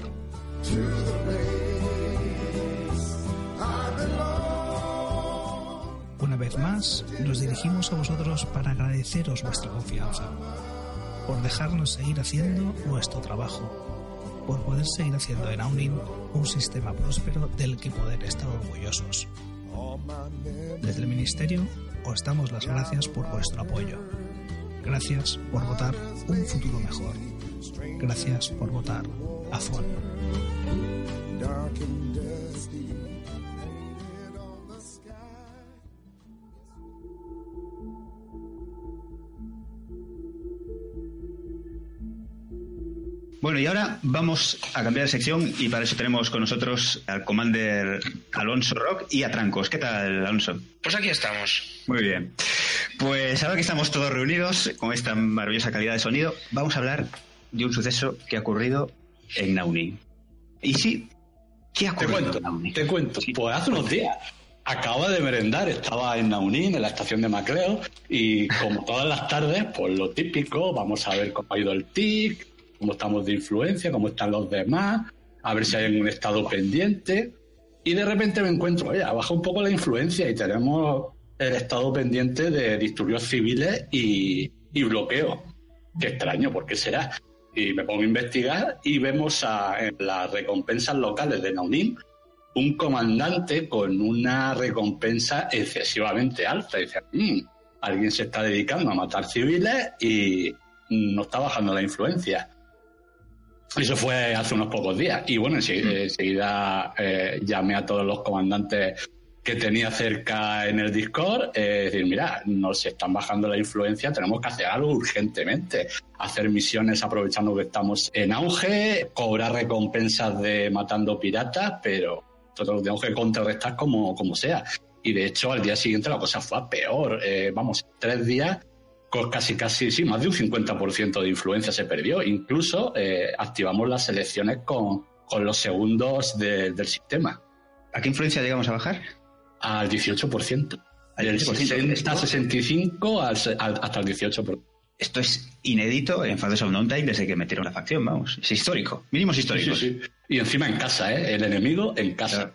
Una vez más, nos dirigimos a vosotros para agradeceros vuestra confianza, por dejarnos seguir haciendo nuestro trabajo, por poder seguir haciendo en Aunin un sistema próspero del que poder estar orgullosos. Desde el Ministerio os damos las gracias por vuestro apoyo. Gracias por votar un futuro mejor. Gracias por votar a FON. Bueno, y ahora vamos a cambiar de sección y para eso tenemos con nosotros al Commander Alonso Rock y a Trancos. ¿Qué tal, Alonso? Pues aquí estamos. Muy bien. Pues ahora que estamos todos reunidos con esta maravillosa calidad de sonido, vamos a hablar de un suceso que ha ocurrido en Nauni. Y sí, ¿qué ha Te ocurrido cuento, en Nauni? te cuento. Pues hace unos días acaba de merendar, estaba en Naunín, en la estación de Macleo, y como todas las tardes, pues lo típico, vamos a ver cómo ha ido el TIC, cómo estamos de influencia, cómo están los demás, a ver si hay algún estado pendiente. Y de repente me encuentro, oye, baja un poco la influencia y tenemos el estado pendiente de disturbios civiles y, y bloqueo. Qué extraño, ¿por qué será? Y me pongo a investigar y vemos a, en las recompensas locales de Naunín un comandante con una recompensa excesivamente alta. Y dice, "Mm, alguien se está dedicando a matar civiles y no está bajando la influencia. Eso fue hace unos pocos días. Y bueno, ense- enseguida eh, llamé a todos los comandantes que tenía cerca en el Discord, eh, decir, mira, nos están bajando la influencia, tenemos que hacer algo urgentemente, hacer misiones aprovechando que estamos en auge, cobrar recompensas de matando piratas, pero nosotros lo tenemos que contrarrestar como, como sea. Y de hecho, al día siguiente la cosa fue a peor. Eh, vamos, tres días casi, casi, sí, más de un 50% de influencia se perdió. Incluso eh, activamos las selecciones con, con los segundos de- del sistema, ¿A qué influencia llegamos a bajar? al 18%. Al Del 18%. 60 65 al, se- al- hasta el 18%. Esto es inédito en Fathers of Downtime desde que metieron la facción, vamos. Es histórico. Mínimos históricos. Sí, sí, sí. Y encima en casa, ¿eh? El enemigo en casa.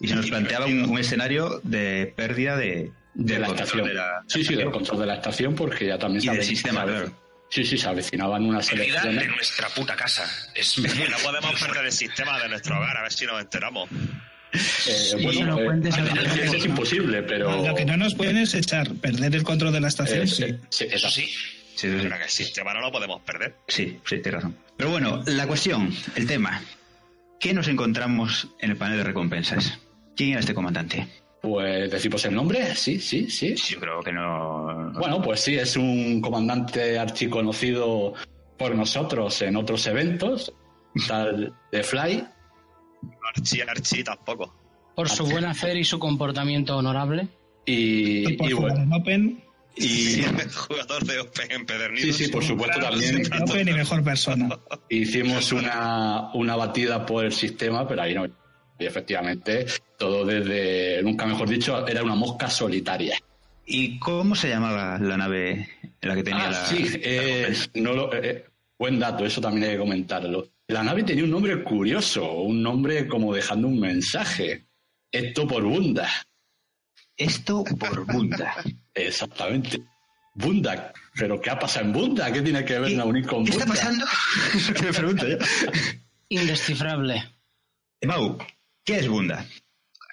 Y se nos planteaba un, un escenario de pérdida de, De la control estación. de la- sí, sí, del control de la estación, porque ya también Y se del sistema, claro. Sí, sí, se avecinaban unas Pérdida de elecciones. nuestra puta casa. Es No podemos perder el sistema de nuestro hogar, a ver si nos enteramos. Eh, bueno, eh, es, es imposible, pero. Lo que no nos pueden es echar, perder el control de la estación. eh, sí. sí, sí, Eso sí. Sí, sí, sí. Pero que el sistema no lo podemos perder. Sí, sí, tienes razón. Pero bueno, la cuestión, el tema. ¿Qué nos encontramos en el panel de recompensas? ¿Quién era este comandante? Pues decimos el nombre, sí, sí, sí. Yo creo que no. Bueno, pues sí, es un comandante archiconocido por nosotros en otros eventos, tal de Fly. Archie, Archie tampoco. Por su buen hacer y su comportamiento honorable. Y, por y jugar bueno, en Open, y, <laughs> Jugador de Open empedernido. sí, sí, por supuesto Claro, también Open y mejor persona. hicimos una, una batida por el sistema, pero ahí no. Y efectivamente, todo desde, nunca mejor dicho, era una mosca solitaria. ¿Y cómo se llamaba la nave en la que tenía Ah, la. sí, eh, no lo- eh, buen dato, eso también hay que comentarlo. La nave tenía un nombre curioso, un nombre como dejando un mensaje. Esto por Bunda. Esto por Bunda. <laughs> Exactamente. Bunda. ¿Pero qué ha pasado en Bunda? ¿Qué tiene que ver ¿Qué- Nauní con ¿Qué está Bunda? pasando? <laughs> Me pregunto yo. Indescifrable. Mau, ¿qué es Bunda?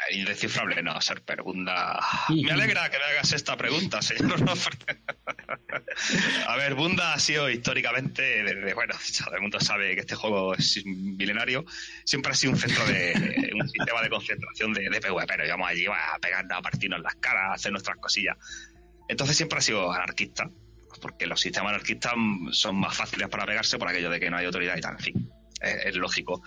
Indescifrable, no, ser Bunda. Me alegra que me hagas esta pregunta, señor. <laughs> A ver, Bunda ha sido históricamente, desde, bueno, todo el mundo sabe que este juego es milenario, siempre ha sido un centro de, <laughs> un sistema de concentración de, de PvP, pero íbamos allí a pegarnos, a partirnos las caras, a hacer nuestras cosillas. Entonces siempre ha sido anarquista, porque los sistemas anarquistas son más fáciles para pegarse por aquello de que no hay autoridad y tal, en fin, es, es lógico.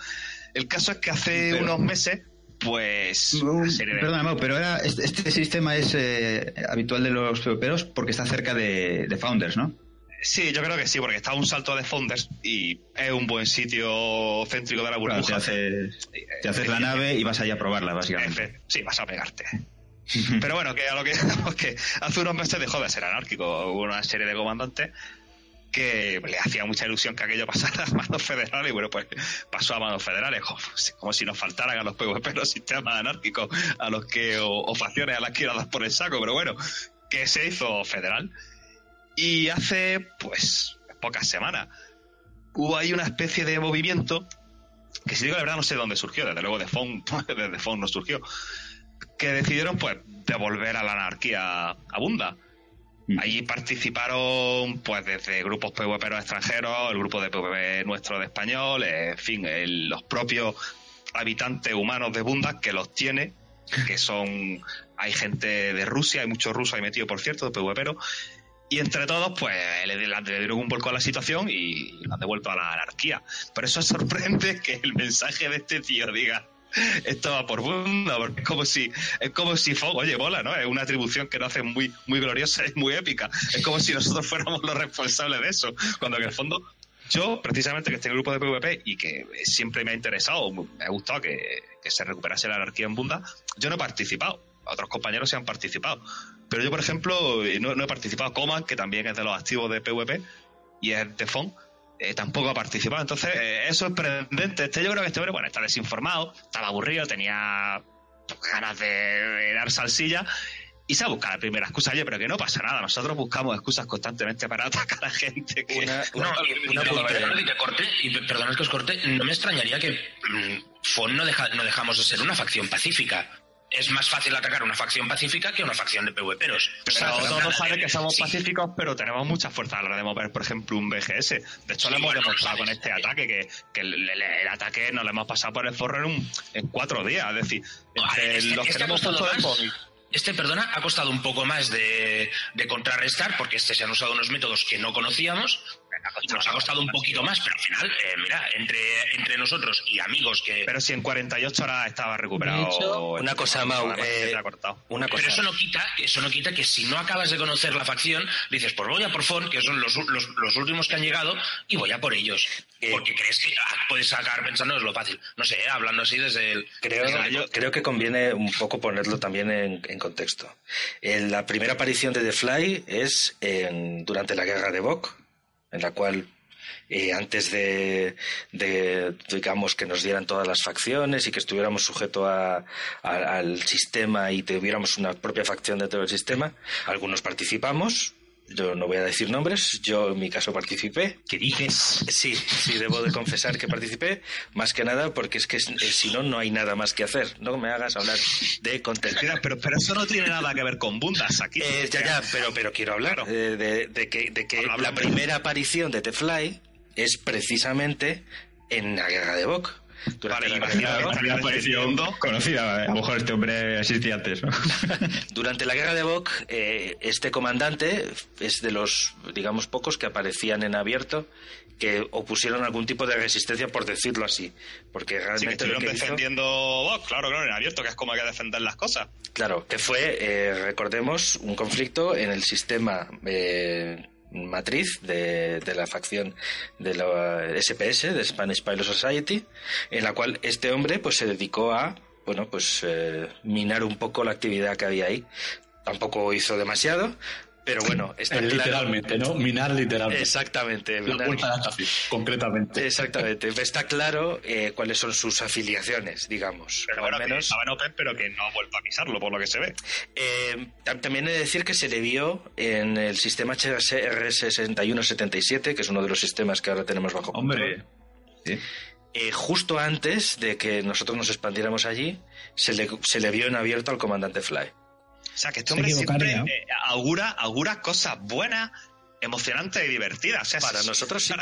El caso es que hace Pero- unos meses, pues, de- Perdona, Mau, pero era, este, este sistema es eh, habitual de los PvPeros porque está cerca de, de Founders, ¿no? Sí, yo creo que sí, porque está a un salto de Founders y es un buen sitio céntrico de la Claro, te burbuja. haces, te haces la nave y vas allá a probarla, básicamente. Efe- Sí, vas a pegarte. <laughs> Pero bueno, que a lo que, <laughs> que hace unos meses dejó de ser anárquico. Hubo una serie de comandantes que le hacía mucha ilusión que aquello pasara a manos federales y bueno, pues pasó a manos federales, como si nos faltaran a los PvP los sistemas anárquicos a los que, o, o facciones a las que dar por el saco, pero bueno, que se hizo federal. Y hace, pues, pocas semanas, hubo ahí una especie de movimiento que si digo la verdad no sé de dónde surgió, desde luego de Fon, <laughs> desde Fon no surgió, que decidieron pues devolver a la anarquía a Bunda. Allí participaron pues desde grupos PvP extranjeros, el grupo de PvP nuestro de español, en fin, el- los propios habitantes humanos de Bunda que los tiene, que son hay gente de Rusia, hay muchos rusos ahí metidos por cierto, de PvP, y entre todos, pues le, le- dieron un volco a la situación y lo han devuelto a la anarquía. Por eso sorprende que el mensaje de este tío diga esto va por bunda, porque es como si, es como si oye, bola, ¿no? Es una atribución que nos hace muy, muy gloriosa <laughs> y muy épica. Es como si nosotros fuéramos los responsables de eso. Cuando en el fondo, yo, precisamente que estoy en el grupo de PvP y que siempre me ha interesado, me ha gustado que, se recuperase la anarquía en bunda, yo no he participado. Otros compañeros se han participado. Pero yo, por ejemplo, no, no he participado. Coman, que también es de los activos de PvP y es de FON, eh, tampoco ha participado. Entonces, eh, es sorprendente. Este, yo creo que este hombre, bueno, está desinformado, estaba aburrido, tenía ganas de, de dar salsilla y se ha buscado la primera excusa. Oye, pero que no pasa nada. Nosotros buscamos excusas constantemente para atacar a gente que. Una, <laughs> una, No, y, una y- y idea. que te corte, y perdonad que os corte, no me extrañaría que mm, FON no, deja, no dejamos de ser una facción pacífica. Es más fácil atacar una facción pacífica que una facción de PvPeros. Pero todos saben que somos pacíficos, pero tenemos mucha fuerza a la hora de mover, por ejemplo, un BGS. De hecho, lo hemos bueno, demostrado con este ataque, que, que el, el- el ataque nos lo hemos pasado por el forro en, un- en cuatro días. Es decir, entre Este- los que este de. Este, perdona, ha costado un poco más de, de contrarrestar porque este se han usado unos métodos que no conocíamos. Nos ha costado un poquito más, pero al final, eh, mira, entre, entre nosotros y amigos que... Pero si en 48 horas estaba recuperado... Hecho, una cosa, Mau, eh. Una cosa. Pero eso no quita, eso no quita que si no acabas de conocer la facción, dices, pues voy a por Fon, que son los, los, los últimos que han llegado, y voy a por ellos. Eh, Porque crees que ah, puedes sacar pensando es lo fácil. No sé, eh, hablando así desde el... Creo, desde el- creo que conviene un poco ponerlo también en, en contexto. La primera aparición de The Fly es en- durante la guerra de Bok, en la cual eh, antes de, de, digamos, que nos dieran todas las facciones y que estuviéramos sujetos al sistema y tuviéramos una propia facción dentro del sistema, algunos participamos. Yo no voy a decir nombres, yo en mi caso participé. ¿Qué dices? Sí, sí, debo de confesar que participé, más que nada porque es que si no, no hay nada más que hacer. No me hagas hablar de contenido. Pero, pero eso no tiene nada que ver con bundas aquí. Eh, ya, ya, pero, pero quiero hablar eh, de, de que, de que Habla, habla, la primera aparición de The Fly es precisamente en la guerra de Bok. Durante, Vale, la, guerra de imagina- Bok, aparición Conocida, a lo mejor este hombre existía antes, ¿no? <laughs> durante la guerra de Bok, eh, este comandante es de los, digamos, pocos que aparecían en abierto que opusieron algún tipo de resistencia, por decirlo así. Porque Sí, que realmente lo estuvieron que hizo- defendiendo Vox, claro, claro, en abierto, que es como hay que defender las cosas. Claro, que fue, eh, recordemos, un conflicto en el sistema eh, matriz de, de la facción de la SPS, de Spanish Pilot Society, en la cual este hombre pues se dedicó a, bueno, pues eh, minar un poco la actividad que había ahí. Tampoco hizo demasiado, pero bueno, está Eh, claro- literalmente, ¿no? Minar literalmente. Exactamente. La puerta de concretamente. Exactamente. Está claro eh, cuáles son sus afiliaciones, digamos. Pero bueno, al que menos. estaba en Open, pero que no ha vuelto a pisarlo, por lo que se ve. Eh, tam- también he de decir que se le vio en el sistema HR6177, que es uno de los sistemas que ahora tenemos bajo Hombre. control. Eh, justo antes de que nosotros nos expandiéramos allí, se le, se le vio en abierto al comandante Fly. O sea, que este hombre siempre eh, augura, augura cosas buenas, emocionantes y divertidas. O sea, Para es- nosotros sí.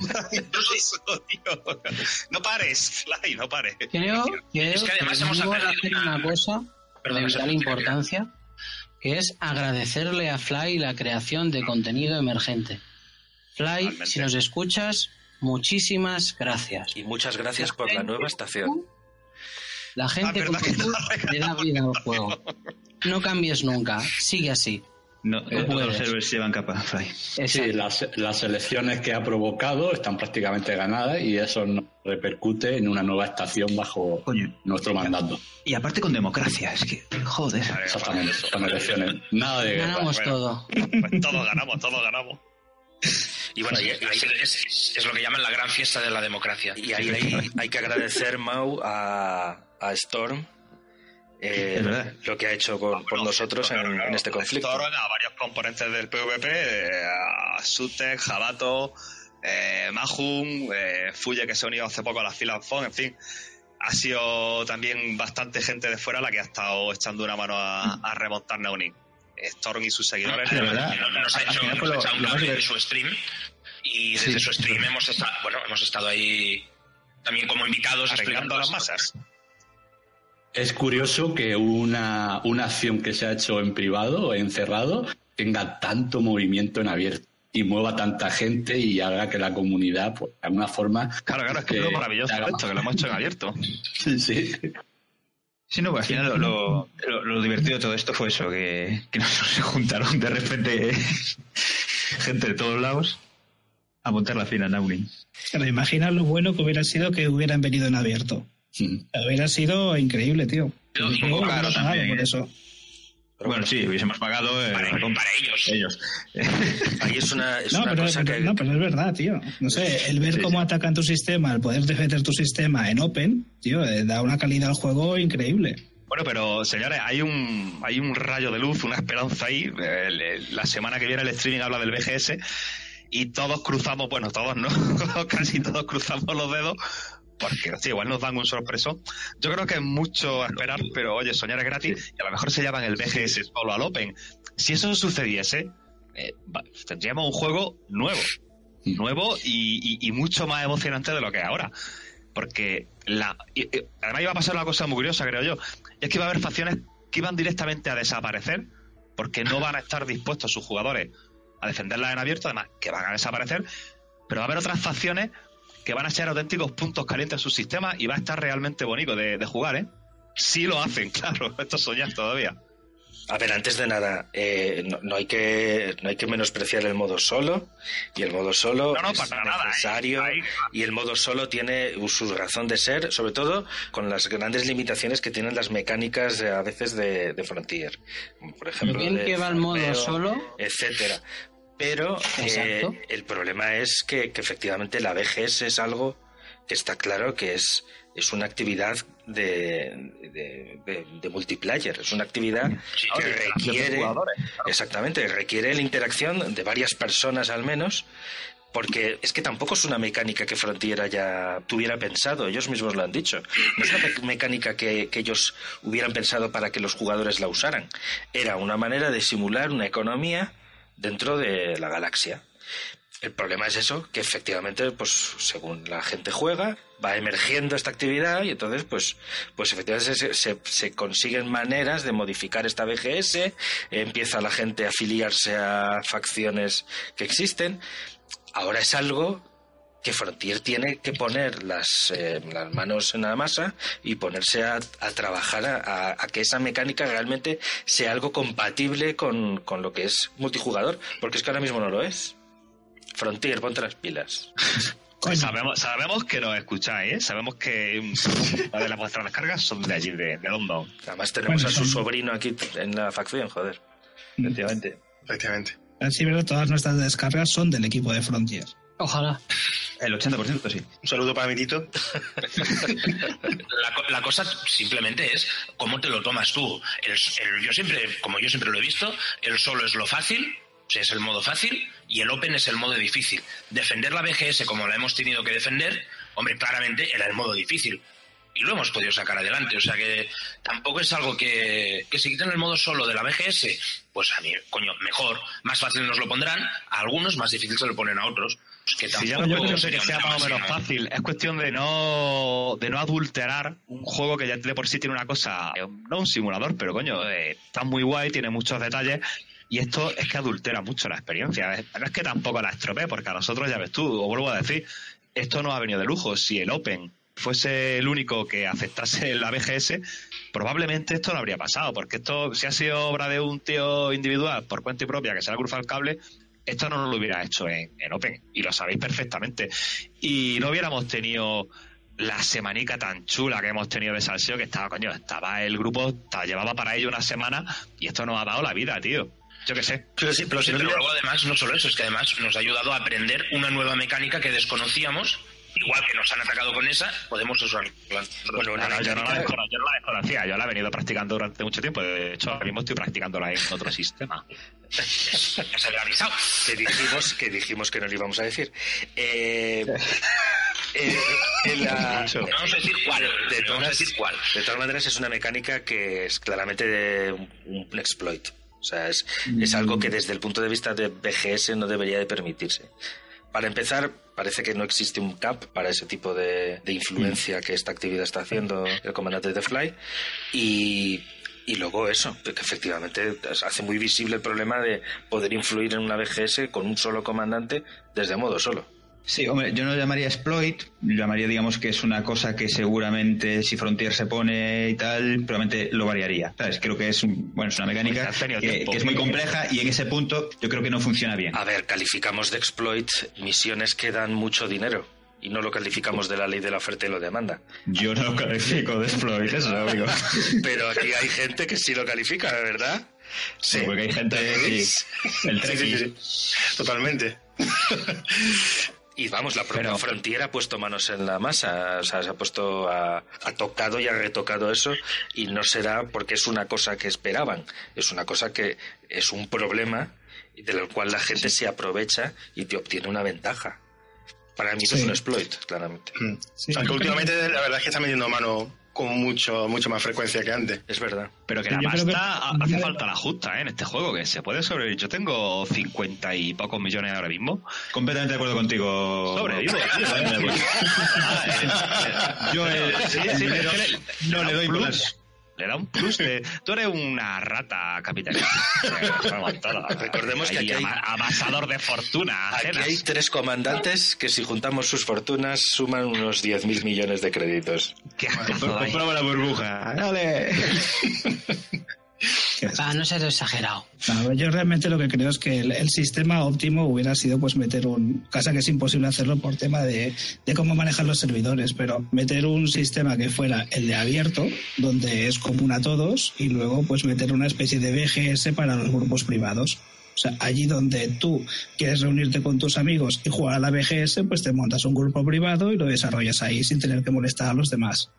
Maravilloso, <laughs> tío. No pares, Fly, no pares. Creo, creo Es que además hemos debemos aprendido hacer una- cosa Perdón, de que vital que importancia, que es agradecerle a Fly la creación de contenido emergente. Fly, Totalmente. si nos escuchas, muchísimas gracias. Y muchas gracias por la nueva estación. La gente Ah, como ¿verdad que tú le da vida al juego. No cambies nunca, sigue así. No, No todos los héroes llevan capa, Fly. Sí, las, las elecciones que ha provocado están prácticamente ganadas y eso nos repercute en una nueva estación bajo Coño. nuestro mandato. Y aparte con democracia, es que, joder. Exactamente, son elecciones. Nada de guerra. Ganamos bueno. todo. Pues todos ganamos, todos ganamos. Y bueno, y, Es, ahí- es- es lo que llaman la gran fiesta de la democracia. y ahí hay, hay que agradecer, Mau, a, a Storm. Eh, lo que ha hecho con- por nosotros en, Claro, claro. en este conflicto. A varios componentes del PvP, eh, a Sutek, Jabato, eh, Mahum, eh, Fuye, que se ha unido hace poco a las filas FON, en fin. Ha sido también bastante gente de fuera la que ha estado echando una mano a, a remontar Neunik. Storm y sus seguidores. De verdad. Nos, ha hecho, nos lo- echado un cable de su stream y desde Sí. su stream hemos estado, bueno, hemos estado ahí también como invitados arreglando explicando a las las masas. Es curioso que una, una acción que se ha hecho en privado o encerrado tenga tanto movimiento en abierto y mueva tanta gente y haga que la comunidad, pues, de alguna forma. Claro, claro, es que es lo maravilloso esto, que lo hemos hecho en abierto. <laughs> Sí, sí. Sí, no, pues al final lo, lo, lo- lo divertido de todo esto fue eso, que, que nos se <laughs> juntaron de repente <laughs> gente de todos lados a montar la fila en Naunin. Pero imagina lo bueno que hubiera sido que hubieran venido en abierto. Hubiera sido increíble, tío. Pero pagado también, por ¿eh? eso. Bueno, sí, hubiésemos pagado eh, para, ellos. ellos. <laughs> Ahí es una, es No una pero, cosa pero- que... no, pero es verdad, tío. No sé, el ver Sí, cómo sí. atacan tu sistema, el poder defender tu sistema en Open, tío, eh, da una calidad al juego increíble. Bueno, pero señores, hay un, hay un rayo de luz, una esperanza ahí. El- el- la semana que viene el streaming habla del BGS y todos cruzamos, bueno, todos no, <laughs> casi todos cruzamos los dedos porque igual nos dan un sorpreso. Yo creo que es mucho a esperar, pero oye, soñar es gratis y a lo mejor se llaman el BGS solo al Open. Si eso sucediese, eh, tendríamos un juego nuevo, nuevo y, y- y mucho más emocionante de lo que es ahora. Porque la, y- y además iba a pasar una cosa muy curiosa, creo yo. Y es que iba a haber facciones que iban directamente a desaparecer porque no van a estar dispuestos sus jugadores a defenderlas en abierto, además que van a desaparecer, pero va a haber otras facciones que van a ser auténticos puntos calientes en su sistema y va a estar realmente bonito de, de jugar, ¿eh? Sí lo hacen, <laughs> claro, esto es soñar todavía. A ver, antes de nada, eh, no, no hay que no hay que menospreciar el modo solo y el modo solo No, no, es nada, necesario y el modo solo tiene su razón de ser, sobre todo con las grandes limitaciones que tienen las mecánicas eh, a veces de, de Frontier, por ejemplo Bien de que va el modo solo. etcétera. Pero eh, el problema es que, que efectivamente la BGS es algo que está claro que es, es una actividad de, de, de- de multiplayer, es una actividad que requiere exactamente, requiere la interacción de varias personas al menos. Porque es que tampoco es una mecánica que Frontier haya tuviera pensado, ellos mismos lo han dicho. No es una me- mecánica que, que ellos hubieran pensado para que los jugadores la usaran. Era una manera de simular una economía dentro de la galaxia. El problema es eso, que efectivamente, pues según la gente juega, va emergiendo esta actividad y entonces, pues, pues efectivamente se, se- se consiguen maneras de modificar esta BGS, empieza la gente a afiliarse a facciones que existen. Ahora es algo que Frontier tiene que poner las, eh, las manos en la masa y ponerse a, a trabajar a, a- a que esa mecánica realmente sea algo compatible con, con lo que es multijugador, porque es que ahora mismo no lo es. Frontier, ponte las pilas. Sabemos, sabemos que nos escucháis, ¿eh? Sabemos que <laughs> mm, de las vuestras descargas son de allí, de, de London. Además tenemos Bueno, a su son- sobrino aquí en la facción, joder. Efectivamente. Efectivamente. Así verdad, todas nuestras descargas son del equipo de Frontier. Ojalá. El 80% sí. Un saludo para mi Tito. La, co- la cosa simplemente es cómo te lo tomas tú. El, el- yo siempre, como yo siempre lo he visto, el solo es lo fácil, o sea, es el modo fácil, y el open es el modo difícil. Defender la BGS como la hemos tenido que defender, hombre, claramente era el modo difícil. Y lo hemos podido sacar adelante. O sea que tampoco es algo que, que si quitan el modo solo de la BGS, pues a mí, coño, mejor, más fácil nos lo pondrán, a algunos más difícil se lo ponen a otros. Que Si ya tampoco no creo que sea más o menos fácil, es cuestión de no de no adulterar un juego que ya de por sí tiene una cosa, eh, no un simulador, pero coño, eh, está muy guay, tiene muchos detalles. Y esto es que adultera mucho la experiencia. Es- No es que tampoco la estropee, porque a nosotros, ya ves tú, o vuelvo a decir, esto no ha venido de lujo. Si el Open fuese el único que aceptase la BGS, probablemente esto no habría pasado, porque esto, si ha sido obra de un tío individual por cuenta y propia que se le ha cruzado el cable, esto no lo hubiera hecho en, en Open, y lo sabéis perfectamente. Y no hubiéramos tenido la semanica tan chula que hemos tenido de salseo, que estaba, coño, estaba el grupo, estaba- llevaba para ello una semana, y esto nos ha dado la vida, tío. Yo qué sé. Pero sí, pero Sí, pero luego además no solo eso, es que además nos ha ayudado a aprender una nueva mecánica que desconocíamos. Igual que nos han atacado con esa, podemos usarla. Bueno, No, no, yo, no la mecánica- descono- yo no la desconocía, yo la he venido practicando durante mucho tiempo, de hecho ahora mismo estoy practicándola en otro <laughs> sistema. Ya se había avisado. que dijimos que dijimos que no lo íbamos a decir. Eh, eh, en la- Mucho. No vamos a decir cuál. de, no vamos a todas, decir cuál. de todas maneras es una mecánica que es claramente de un, un exploit. O sea, es, es algo que desde el punto de vista de BGS no debería de permitirse. Para empezar, parece que no existe un cap para ese tipo de, influencia que esta actividad está haciendo el comandante de Fly. Y, y luego eso, que efectivamente hace muy visible el problema de poder influir en una BGS con un solo comandante desde modo solo. Sí, hombre, yo no lo llamaría exploit, lo llamaría, digamos, que es una cosa que seguramente si Frontier se pone y tal, probablemente lo variaría. ¿Sabes? Creo que es, un- bueno, es una mecánica Pues que, tiempo. que es muy compleja y en ese punto yo creo que no funciona bien. A ver, calificamos de exploit misiones que dan mucho dinero y no lo calificamos de la ley de la oferta y la demanda. Yo no lo califico de exploit, eso lo digo. <laughs> Pero aquí hay gente que sí lo califica, ¿verdad? Sí, porque hay gente que... sí, <laughs> el Sí, sí, sí, sí. Totalmente. <laughs> Y vamos, la propia Pero- Frontier ha puesto manos en la masa, o sea, se ha puesto a, ha tocado y ha retocado eso y no será porque es una cosa que esperaban, es una cosa que es un problema del cual la gente se aprovecha y te obtiene una ventaja. Para mí eso es un exploit, claramente. Mm. Sí, Aunque últimamente la verdad es que está metiendo mano con mucho, mucho más frecuencia que antes. Es verdad. Pero que la pasta ha- hace falta la justa ¿eh? en este juego, que se puede sobrevivir. Yo tengo 50 y pocos millones ahora mismo. Completamente de acuerdo contigo. Sobrevivo. Yo no le doy plus. Le da un plus de... Tú eres una rata capitalista. Recordemos que aquí hay- ama- amasador de fortuna. Aquí hay tres comandantes que si juntamos sus fortunas suman unos 10.000 millones de créditos. Qué ay. Compraba la burbuja. ¡Dale! <laughs> Ah, no seas exagerado. No, yo realmente lo que creo es que el, el sistema óptimo hubiera sido pues meter un casa que es imposible hacerlo por tema de, de cómo manejar los servidores, pero meter un sistema que fuera el de abierto, donde es común a todos, y luego pues meter una especie de BGS para los grupos privados. O sea, allí donde tú quieres reunirte con tus amigos y jugar a la BGS, pues te montas un grupo privado y lo desarrollas ahí sin tener que molestar a los demás.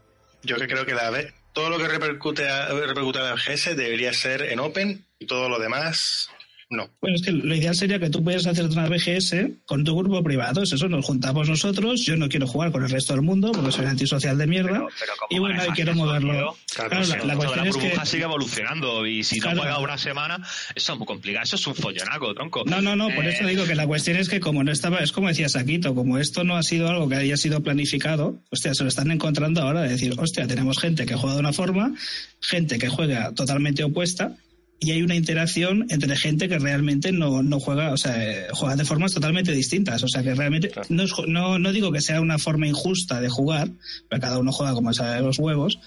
Yo que creo que la, B- todo lo que repercute a, repercute a la BGS debería ser en Open y todo lo demás no. Bueno, es que lo ideal sería que tú pudieras hacer una BGS con tu grupo privado. Es eso, nos juntamos nosotros. Yo no quiero jugar con el resto del mundo porque soy antisocial de mierda. Pero- pero ¿cómo y bueno, y quiero moverlo. Claro, Claro, la, la cuestión la es que. burbuja sigue evolucionando y si Claro. no juega una semana, eso es muy complicado. Eso es un follonaco, tronco. No, no, no, por Eh, eso digo que la cuestión es que como no estaba, es como decía Saquito, como esto no ha sido algo que haya sido planificado, hostia, se lo están encontrando ahora de decir, hostia, tenemos gente que juega de una forma, gente que juega totalmente opuesta, y hay una interacción entre gente que realmente no, no juega, o sea, eh, juega de formas totalmente distintas. O sea, que realmente Claro. no, es no, no digo que sea una forma injusta de jugar, porque cada uno juega como sabe los huevos,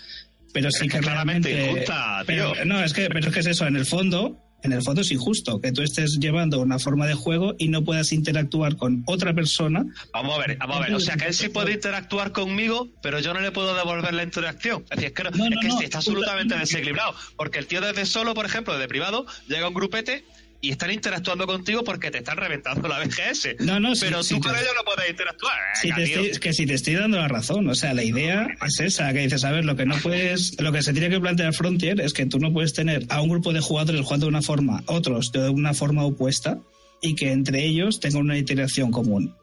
pero sí que claramente injusta, pero, no, es que, pero es que es eso, en el fondo, en el fondo es injusto que tú estés llevando una forma de juego y no puedas interactuar con otra persona. Vamos a ver, vamos a ver. O sea, que él sí puede interactuar conmigo, pero yo no le puedo devolver la interacción. Es decir, es que, no- No, es no, que no. está absolutamente desequilibrado. Porque el tío desde solo, por ejemplo, desde privado, llega a un grupete y están interactuando contigo porque te están reventando la BGS. No, no, sí, pero tú con ellos no puedes interactuar. Si Venga, te estoy- que si te estoy dando la razón, o sea, la idea es esa, que dices, a ver, lo que no puedes, lo que se tiene que plantear Frontier es que tú no puedes tener a un grupo de jugadores jugando de una forma, otros de una forma opuesta, y que entre ellos tengan una interacción común.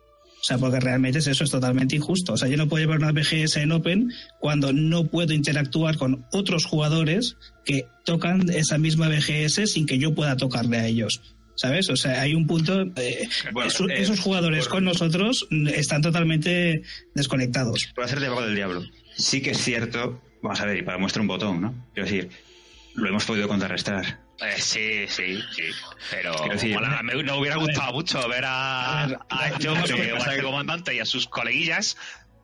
O sea, porque realmente es eso es totalmente injusto. O sea, yo no puedo llevar una BGS en Open cuando no puedo interactuar con otros jugadores que tocan esa misma BGS sin que yo pueda tocarle a ellos. ¿Sabes? O sea, hay un punto. eh, Bueno, esos, eh, esos jugadores por- con nosotros están totalmente desconectados. Por hacer de abogado del diablo. Sí que es cierto, vamos a ver, y para muestra un botón, ¿no? Quiero decir, lo hemos podido contrarrestar. Eh, sí, sí, sí. Pero decir, mola, me, me hubiera gustado mucho ver a, a <laughs> a que este comandante y a sus coleguillas,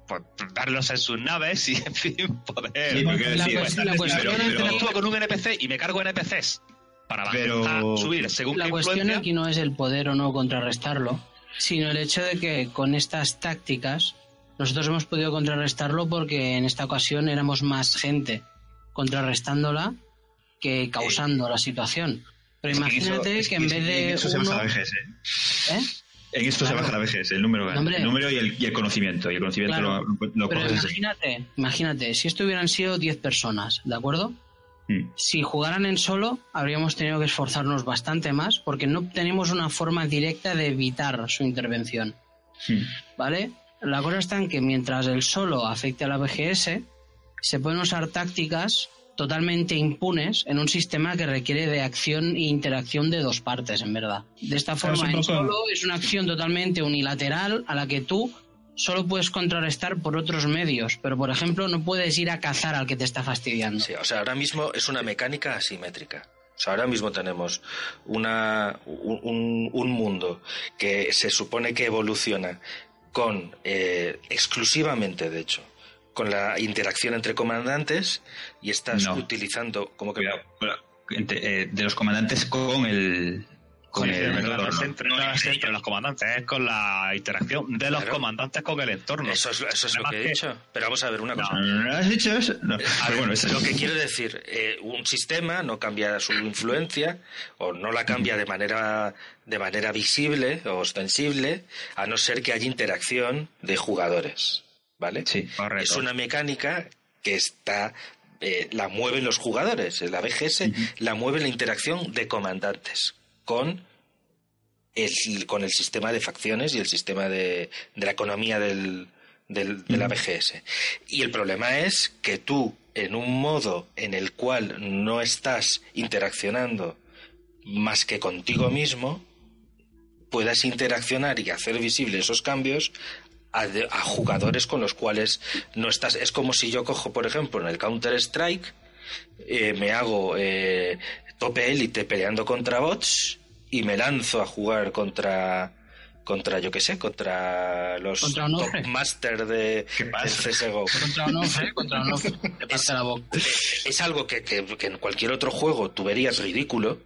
pues verlos en sus naves y, en fin, poder. Sí, porque La decir, cuestión- la pero- cuestión pero- Yo pero- interactúo con un NPC y me cargo NPCs para Pero- subir según La cuestión influencia. aquí no es el poder o no contrarrestarlo, sino el hecho de que con estas tácticas nosotros hemos podido contrarrestarlo porque en esta ocasión éramos más gente contrarrestándola que causando la situación. Pero en eso- imagínate que en vez en de eso se uno... basa la BGS, ¿eh? ¿eh? En esto se basa la BGS, el número, el número y, el, y el conocimiento. Y el conocimiento Claro. lo, lo Pero imagínate, imagínate, si esto hubieran sido 10 personas, ¿de acuerdo? Mm. Si jugaran en solo, habríamos tenido que esforzarnos bastante más porque no tenemos una forma directa de evitar su intervención. Mm. ¿Vale? La cosa está en que mientras el solo afecte a la BGS, se pueden usar tácticas totalmente impunes en un sistema que requiere de acción e interacción de dos partes, en verdad. De esta Claro, forma, en solo es una acción totalmente unilateral a la que tú solo puedes contrarrestar por otros medios, pero por ejemplo no puedes ir a cazar al que te está fastidiando. Sí, o sea, ahora mismo es una mecánica asimétrica. O sea, ahora mismo tenemos una, un, un- un mundo que se supone que evoluciona con, eh, exclusivamente, de hecho, con la interacción entre comandantes y estás No. utilizando como que... Cuidado, eh, de los comandantes con el. Con el no entre, no es entre los comandantes, es con la interacción de los Claro. comandantes con el entorno. Eso es, eso es lo que he que- dicho. Pero vamos a ver una cosa. No, ¿no has dicho eso? No. Pero bueno, eso Lo que quiero decir, eh, un sistema no cambia su influencia o no la cambia de manera de manera visible o ostensible, a no ser que haya interacción de jugadores, ¿vale? Sí, correcto. Es una mecánica que está eh, la mueven los jugadores. La BGS la mueve la interacción de comandantes con el, con el sistema de facciones y el sistema de, de la economía del, del- de la BGS. Y el problema es que tú, en un modo en el cual no estás interaccionando más que contigo mismo, puedas interaccionar y hacer visibles esos cambios a, de- a jugadores con los cuales no estás. Es como si yo cojo, por ejemplo, en el Counter-Strike eh, me hago eh, tope élite peleando contra bots y me lanzo a jugar contra contra yo qué sé, contra los Contra top master de del CSGO. Contra Onofre, <laughs> contra Onofre. Te pasa la boca. Es algo que, que- que en cualquier otro juego tú verías ridículo.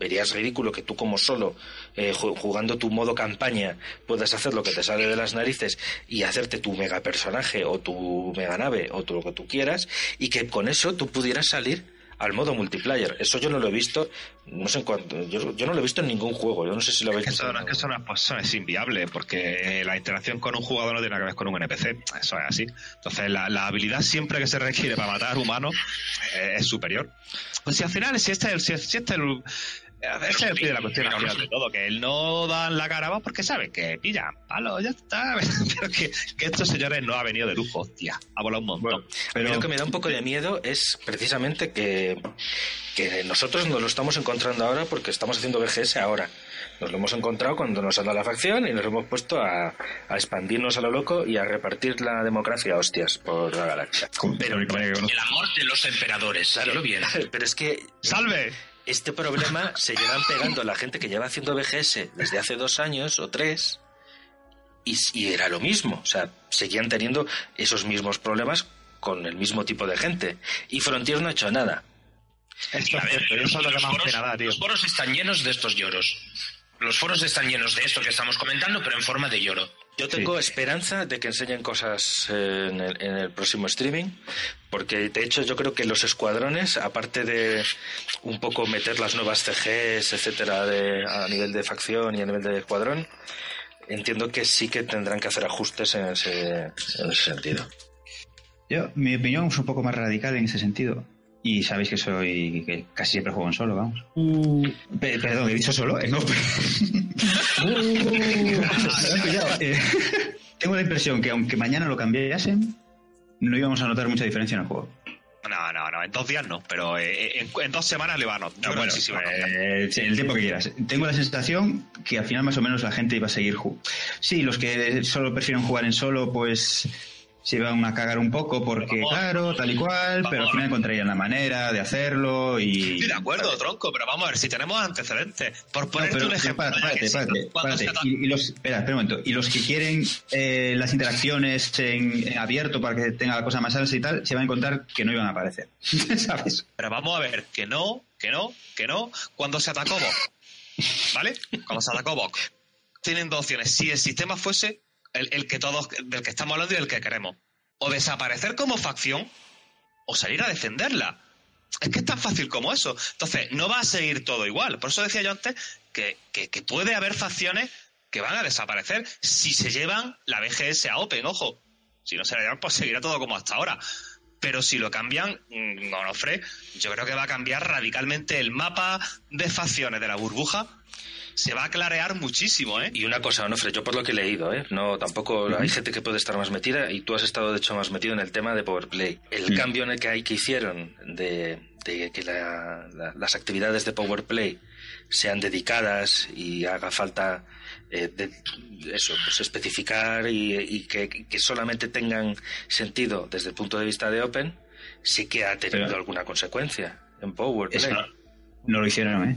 Verías ridículo que tú como solo, eh, ju- jugando tu modo campaña, puedas hacer lo que te sale de las narices y hacerte tu mega personaje o tu mega nave o lo que tú quieras y que con eso tú pudieras salir al modo multiplayer. Eso yo no lo he visto, no sé en cuánto, yo, yo no lo he visto en ningún juego, yo no sé si lo habéis Que visto. eso, que eso no es, pues, eso es inviable, porque eh, la interacción con un jugador no tiene nada que ver con un NPC. Eso es así. Entonces, la, la habilidad siempre que se requiere para matar humanos eh, es superior. Pues si al final, si este. Si, si este es el ese es el de la cuestión al final de todo, que él no dan la cara va porque sabe que pillan palo, ya está. <laughs> Pero que, que estos señores no ha venido de lujo, hostia, ha volado un montón. A mí lo que me da un poco de miedo es precisamente que, que nosotros nos lo estamos encontrando ahora porque estamos haciendo BGS ahora. Nos lo hemos encontrado cuando nos ha dado la facción y nos hemos puesto a, a expandirnos a lo loco y a repartir la democracia hostias por la galaxia. Pero, El amor de los emperadores, dilo bien. <laughs> pero es que ¡Salve! Este problema se llevan pegando la gente que lleva haciendo BGS desde hace dos años o tres y, y era lo mismo. O sea, seguían teniendo esos mismos problemas con el mismo tipo de gente. Y Frontier no ha hecho nada. Esto A ver, es cierto, eso es lo que los más foros- pena da, tío. Los foros están llenos de estos lloros. Los foros están llenos de esto que estamos comentando, pero en forma de lloro. Yo tengo esperanza de que enseñen cosas eh, en el, en el próximo streaming, porque de hecho yo creo que los escuadrones, aparte de un poco meter las nuevas CGs, etcétera, de, a nivel de facción y a nivel de escuadrón, entiendo que sí que tendrán que hacer ajustes en ese, en ese sentido. Yo, mi opinión es un poco más radical en ese sentido. Y sabéis que soy. que casi siempre juego en solo, vamos. Pe- perdón, he dicho solo, ¿eh? No, <laughs> <laughs> eh, tengo la impresión que aunque mañana lo cambiasen, no íbamos a notar mucha diferencia en el juego. No, no, no, en dos días no, pero eh, en, en dos semanas le va a notar. Bueno, que sí, sí va a notar. eh, sí, el tiempo que quieras. Tengo la sensación que al final más o menos la gente iba a seguir jugando. Sí, los que solo prefieren jugar en solo, pues se iban a cagar un poco porque, claro, tal y cual, pero al final encontrarían la manera de hacerlo y... Sí, de acuerdo, tronco, pero vamos a ver si tenemos antecedentes. Por No, ponerte pero, un ejemplo. ata- Y, y los, espera, espera un momento. Y los que quieren eh, las interacciones en, en abierto para que tenga la cosa más salsa y tal, se van a encontrar que no iban a aparecer. <laughs> ¿Sabes? Pero vamos a ver, que no, que no, que no. Cuando se atacó Bok, ¿vale? Cuando se atacó Bok, tienen dos opciones. Si el sistema fuese el, que todos, del que estamos hablando y del que queremos, o desaparecer como facción, o salir a defenderla. Es que es tan fácil como eso. Entonces, no va a seguir todo igual. Por eso decía yo antes que, que- puede haber facciones que van a desaparecer si se llevan la BGS a Open, ojo. Si no se la llevan, pues seguirá todo como hasta ahora. Pero si lo cambian, mm, Onofre, yo creo que va a cambiar radicalmente el mapa de facciones de la burbuja. Se va a clarear muchísimo, ¿eh? Y una cosa, Onofre, yo por lo que he leído, ¿eh? No, tampoco hay gente que puede estar más metida y tú has estado de hecho más metido en el tema de Powerplay. El Mm. cambio en el que hay que hicieron de, de que la- la- las actividades de Powerplay sean dedicadas y haga falta eh, de- eso, pues especificar y, y que, que solamente tengan sentido desde el punto de vista de Open, sí que ha tenido Pero- alguna consecuencia en Powerplay. Eso no, no lo hicieron, ¿eh?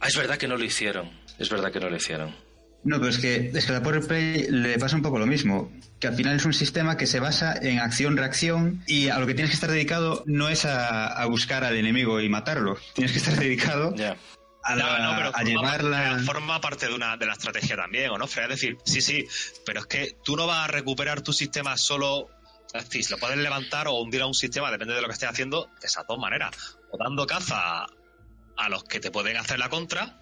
Ah, es verdad que no lo hicieron. Es verdad que no lo hicieron. No, pero es que, es que a la Powerplay le pasa un poco lo mismo. Que al final es un sistema que se basa en acción-reacción y a lo que tienes que estar dedicado no es a, a buscar al enemigo y matarlo. Tienes que estar dedicado Ya. a, la- No, no, pero a forma- llevarla. forma parte de una de la estrategia también, ¿o no? Fred? Es decir, sí, sí, pero es que tú no vas a recuperar tu sistema solo. Es decir, lo puedes levantar o hundir a un sistema, depende de lo que estés haciendo, de esas dos maneras. O dando caza a los que te pueden hacer la contra,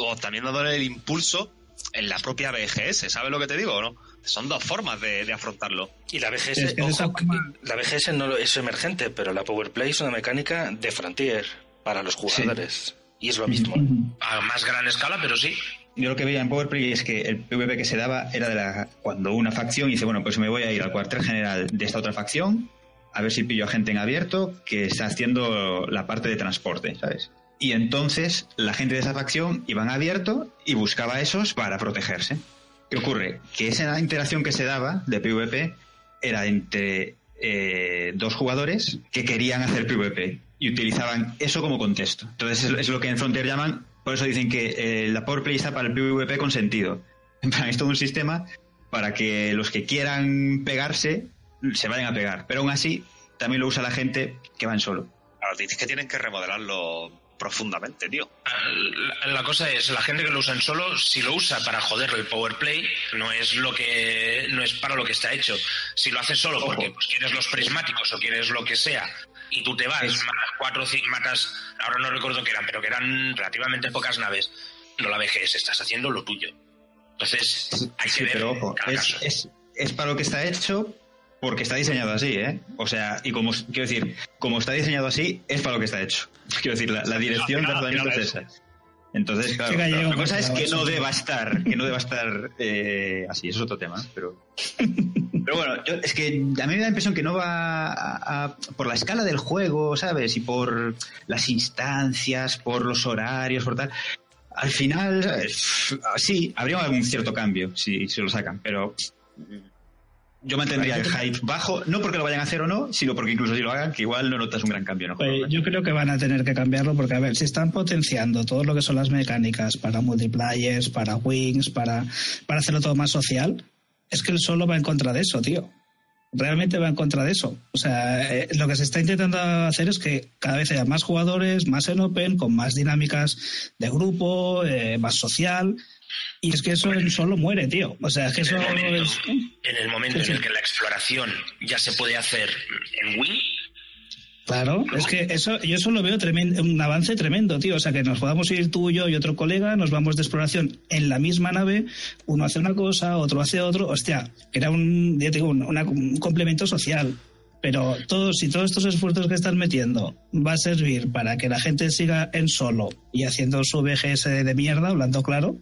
o también dándole el impulso en la propia BGS, ¿sabes lo que te digo o no? Son dos formas de, de afrontarlo. Y la BGS, Es que de esa ojo, forma- la BGS no lo- es emergente, pero la Powerplay es una mecánica de Frontier para los jugadores. Y es lo mismo. A más gran escala, pero sí. Yo lo que veía en Powerplay es que el PvP que se daba era de la cuando una facción dice, bueno, pues me voy a ir al cuartel general de esta otra facción a ver si pillo a gente en abierto que está haciendo la parte de transporte, ¿sabes? Y entonces la gente de esa facción iba en abierto y buscaba a esos para protegerse. ¿Qué ocurre? Que esa interacción que se daba de PvP era entre eh, dos jugadores que querían hacer PvP y utilizaban eso como contexto. Entonces es, lo que en Frontier llaman, por eso dicen que eh, la Powerplay está para el PvP consentido. <laughs> En plan, es todo un sistema para que los que quieran pegarse se vayan a pegar. Pero aún así, también lo usa la gente que va en solo. Ahora dices que tienen que remodelarlo profundamente, tío. La, la cosa es, la gente que lo usa en solo, si lo usa para joder el power play, no es lo que no es para lo que está hecho. Si lo haces solo porque pues, quieres los prismáticos o quieres lo que sea y tú te vas, matas cuatro o cinco, matas, ahora no recuerdo qué eran, pero que eran relativamente pocas naves, no la VGS, estás haciendo lo tuyo. Entonces, hay que Sí, ver pero ojo, cada es, caso. es, es para lo que está hecho porque está diseñado así, ¿eh? O sea, y como, quiero decir, como está diseñado así, es para lo que está hecho. <laughs> Quiero decir, la, la dirección de al es esa. Entonces, claro, la cosa es que no deba estar, que no deba estar eh, así, eso es otro tema, pero... <laughs> Pero bueno, yo- es que a mí me da la impresión que no va a- a- por la escala del juego, ¿sabes? Y por las instancias, por los horarios, por tal. Al final, ¿sabes? sí, habría algún cierto cambio si, si lo sacan, pero yo mantendría el hype bajo, no porque lo vayan a hacer o no, sino porque incluso si lo hagan, que igual no notas un gran cambio. ¿no? Pues yo creo que van a tener que cambiarlo porque, a ver, si están potenciando todo lo que son las mecánicas para multiplayers, para wings, para, para hacerlo todo más social, es que el solo va en contra de eso, tío. Realmente va en contra de eso. O sea, eh, lo que se está intentando hacer es que cada vez haya más jugadores, más en open, con más dinámicas de grupo, eh, más social. Y es que eso solo muere, tío. O sea, es que eso en el momento, es... en, el momento Sí, sí. en el que la exploración ya se puede hacer en Wii, Claro, es que eso, yo eso lo veo tremendo, un avance tremendo, tío. O sea, que nos podamos ir tú, yo y otro colega, nos vamos de exploración en la misma nave, uno hace una cosa, otro hace otro. Hostia, era un, ya digo, una- un complemento social. Pero todos, si todos estos esfuerzos que están metiendo va a servir para que la gente siga en solo y haciendo su VGS de mierda, hablando claro,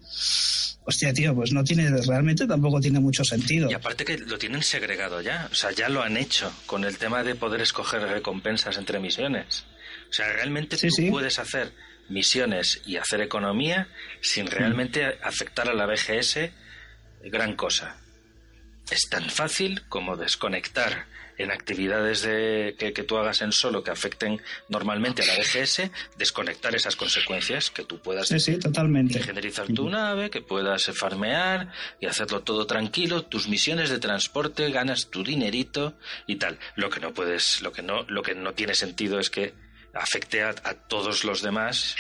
hostia, tío, pues no tiene, realmente tampoco tiene mucho sentido. Y aparte que lo tienen segregado ya, o sea, ya lo han hecho con el tema de poder escoger recompensas entre misiones. O sea, realmente Sí, tú sí. puedes hacer misiones y hacer economía sin realmente afectar a la BGS gran cosa. Es tan fácil como desconectar en actividades de, que, que tú hagas en solo que afecten normalmente a la BGS, desconectar esas consecuencias que tú puedas Sí, sí, totalmente. ingenierizar tu nave, que puedas eh, farmear y hacerlo todo tranquilo, tus misiones de transporte, ganas tu dinerito y tal. Lo que no puedes, lo que no, lo que no tiene sentido es que afecte a, a todos los demás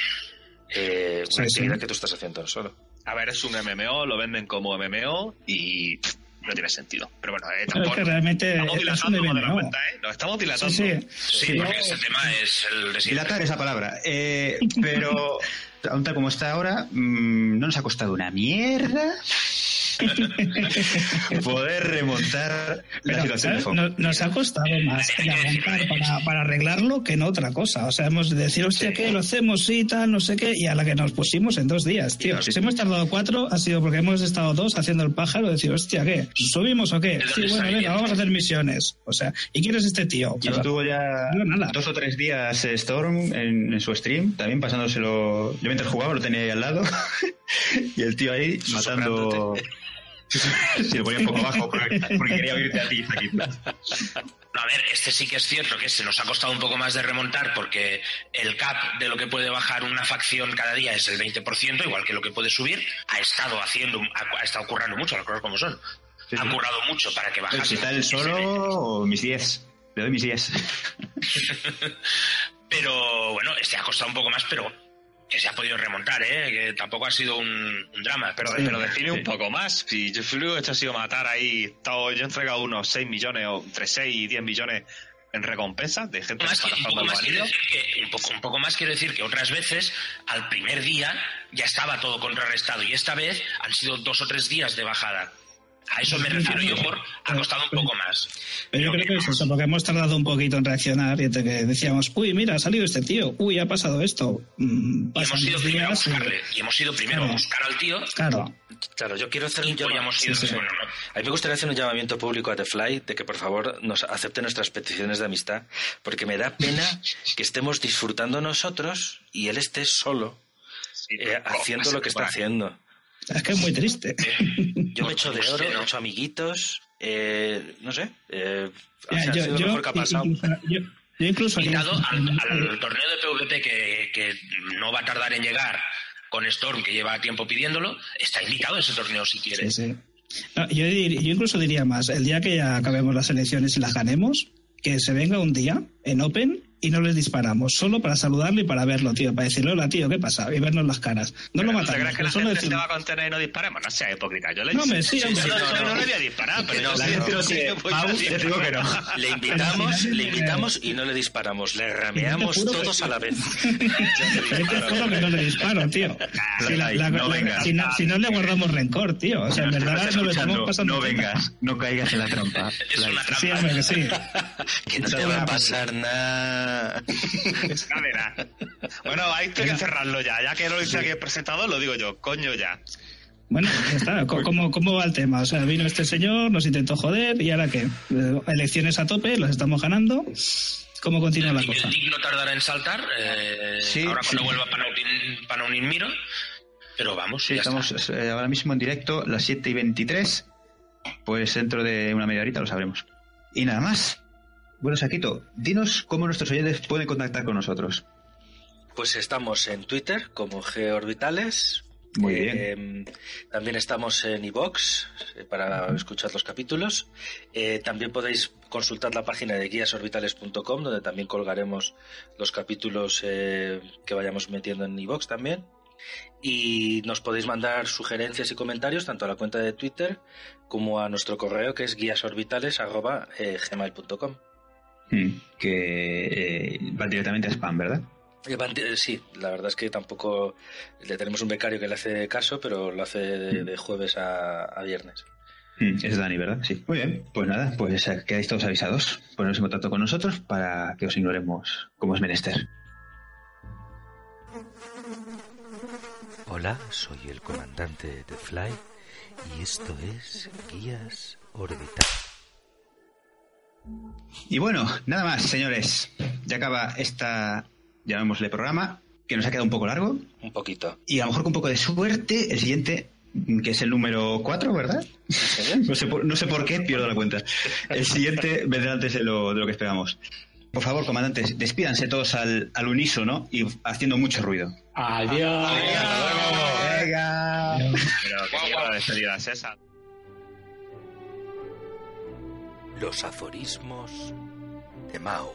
eh, una Sí, sí. actividad que tú estás haciendo solo. A ver, es un MMO, lo venden como MMO y pff, no tiene sentido. Pero bueno, eh, Pero es tampoco... que realmente Estamos es un dilatando la MMO. cuenta, ¿eh? Nos estamos dilatando. Sí, sí. sí, Sí. porque ese tema es el de. Dilatar esa palabra. Eh, <laughs> pero, aún tal como está ahora, mm, no nos ha costado una mierda <laughs> poder remontar la situación. Nos, nos ha costado más el arrancar para, para arreglarlo que en otra cosa. O sea, hemos de decir, hostia, ¿qué? Lo hacemos, sí, tal, no sé qué. Y a la que nos pusimos en dos días, tío. Si hemos tardado cuatro, ha sido porque hemos estado dos haciendo el pájaro. Decir, hostia, ¿qué? ¿Subimos o qué? ¿De Sí, bueno, venga, vamos a hacer misiones. O sea, ¿y quién es este tío? Y estuvo ya No, nada. dos o tres días Storm en, en su stream, también pasándoselo. Yo mientras jugaba lo tenía ahí al lado. <laughs> y el tío ahí matando. <laughs> si lo ponía un poco bajo porque, porque quería oírte a ti. No, <laughs> a ver, este sí que es cierto que se nos ha costado un poco más de remontar porque el cap de lo que puede bajar una facción cada día es el 20%, igual que lo que puede subir. Ha estado haciendo, ha, ha estado currando mucho, las cosas como son. Sí, ha currado mucho para que bajase. Si está el solo, o mis 10. Le doy mis 10. <laughs> Pero bueno, este ha costado un poco más, pero que se ha podido remontar, ¿eh? Que tampoco ha sido un, un drama. Pero, pero define un poco más. Si yo lo que hecho ha sido matar ahí. estado- yo he entregado unos 6 millones o entre 6 y 10 millones en recompensas de gente que Más está que- un, poco más quiero anillo. decir que, un, poco, un poco más quiero decir que otras veces al primer día ya estaba todo contrarrestado y esta vez han sido dos o tres días de bajada. A eso me refiero yo por ha costado un poco más. Pero yo creo que es eso, porque hemos tardado un poquito en reaccionar y decíamos, uy, mira, ha salido este tío, uy, ha pasado esto. Mm, Y hemos ido dos primero a días y- buscarle. Y hemos ido primero a Claro. buscar al tío Claro, Claro, yo quiero hacer un llamamiento. hemos ido. Sí, sí. bueno, no. A mí me gustaría hacer un llamamiento público a The Fly de que por favor nos acepte nuestras peticiones de amistad, porque me da pena que estemos disfrutando nosotros y él esté solo eh, haciendo lo que está haciendo. <laughs> es que es muy triste. Yo me echo de oro, Hostia, no. he hecho amiguitos, eh, no sé, eh, ha Mira, sido yo, lo yo- mejor que ha pasado. incluso- yo- yo incluso Invitado al, al torneo de PvP que, que no va a tardar en llegar con Storm, que lleva tiempo pidiéndolo, está invitado a ese torneo si quiere. Sí, sí. No, yo, dir- yo incluso diría más, el día que ya acabemos las elecciones y las ganemos, que se venga un día en Open y no les disparamos, solo para saludarle y para verlo, tío, para decirle, hola, tío, ¿qué pasa? Y vernos las caras. No lo ¿Te matamos, crees que la solo gente se decirle- va a contener y no disparemos? No sea hipócrita. Yo le No, hombre, sí, yo hombre. no, No, yo no. no le voy a disparar, pero no, yo sí, pues te digo que no. Le invitamos, le invitamos y no le disparamos, le rameamos Yo te todos a la vez. Es <laughs> que juro que no le disparo, tío. Si, la- la- no la- vengas. si no, si no le guardamos rencor, tío. O sea, en verdad no lo estamos pasando. no vengas, no caigas en la trampa. <laughs> Es una Sí, trampa. que sí. <laughs> Que no te va a pasar nada. <laughs> Verás. Bueno, hay que cerrarlo ya. Ya que lo dice aquí el presentador, lo digo yo. Coño ya. Bueno, ya está. <laughs> ¿Cómo, ¿Cómo va el tema? O sea, vino este señor, nos intentó joder y ahora qué? Eh, Elecciones a tope, las estamos ganando. ¿Cómo continúa la El cosa? Dig no tardará en saltar, eh, Sí, ahora cuando sí. vuelva Panaunin, Panaunin Miro, pero vamos, Sí, ya estamos está. eh, ahora mismo en directo, las 7 y 23. Pues dentro de una media horita lo sabremos. Y nada más. Bueno, Saquito, dinos cómo nuestros oyentes pueden contactar con nosotros. Pues estamos en Twitter como Georbitales. Muy Eh, También estamos en iBox para escuchar los capítulos. Eh, también podéis consultar la página de guíasorbitales.com donde también colgaremos los capítulos eh, que vayamos metiendo en iBox también. Y nos podéis mandar sugerencias y comentarios tanto a la cuenta de Twitter como a nuestro correo que es guíasorbitales.gmail.com. Mm, Que eh, va directamente a spam, ¿verdad? Sí, la verdad es que tampoco le tenemos un becario que le hace caso, pero lo hace de, de jueves a, a viernes. Mm, Es Dani, ¿verdad? Sí. Muy bien, pues nada, pues eh, quedáis todos avisados. Poneros en contacto con nosotros para que os ignoremos como es menester. Hola, soy el comandante de Fly y esto es Guías Orbital. Y bueno, nada más, señores. Ya acaba esta, llamémosle programa, que nos ha quedado un poco largo. Un poquito. Y a lo mejor con un poco de suerte, el siguiente, que es el número 4, ¿verdad? No sé, por, no sé por qué, pierdo la cuenta. El siguiente vendrá antes de lo, de lo que esperamos. Por favor, comandantes, despídanse todos al, al unísono y haciendo mucho ruido. Adiós. Venga. Pero qué mierda de es esa. Los aforismos de Mao.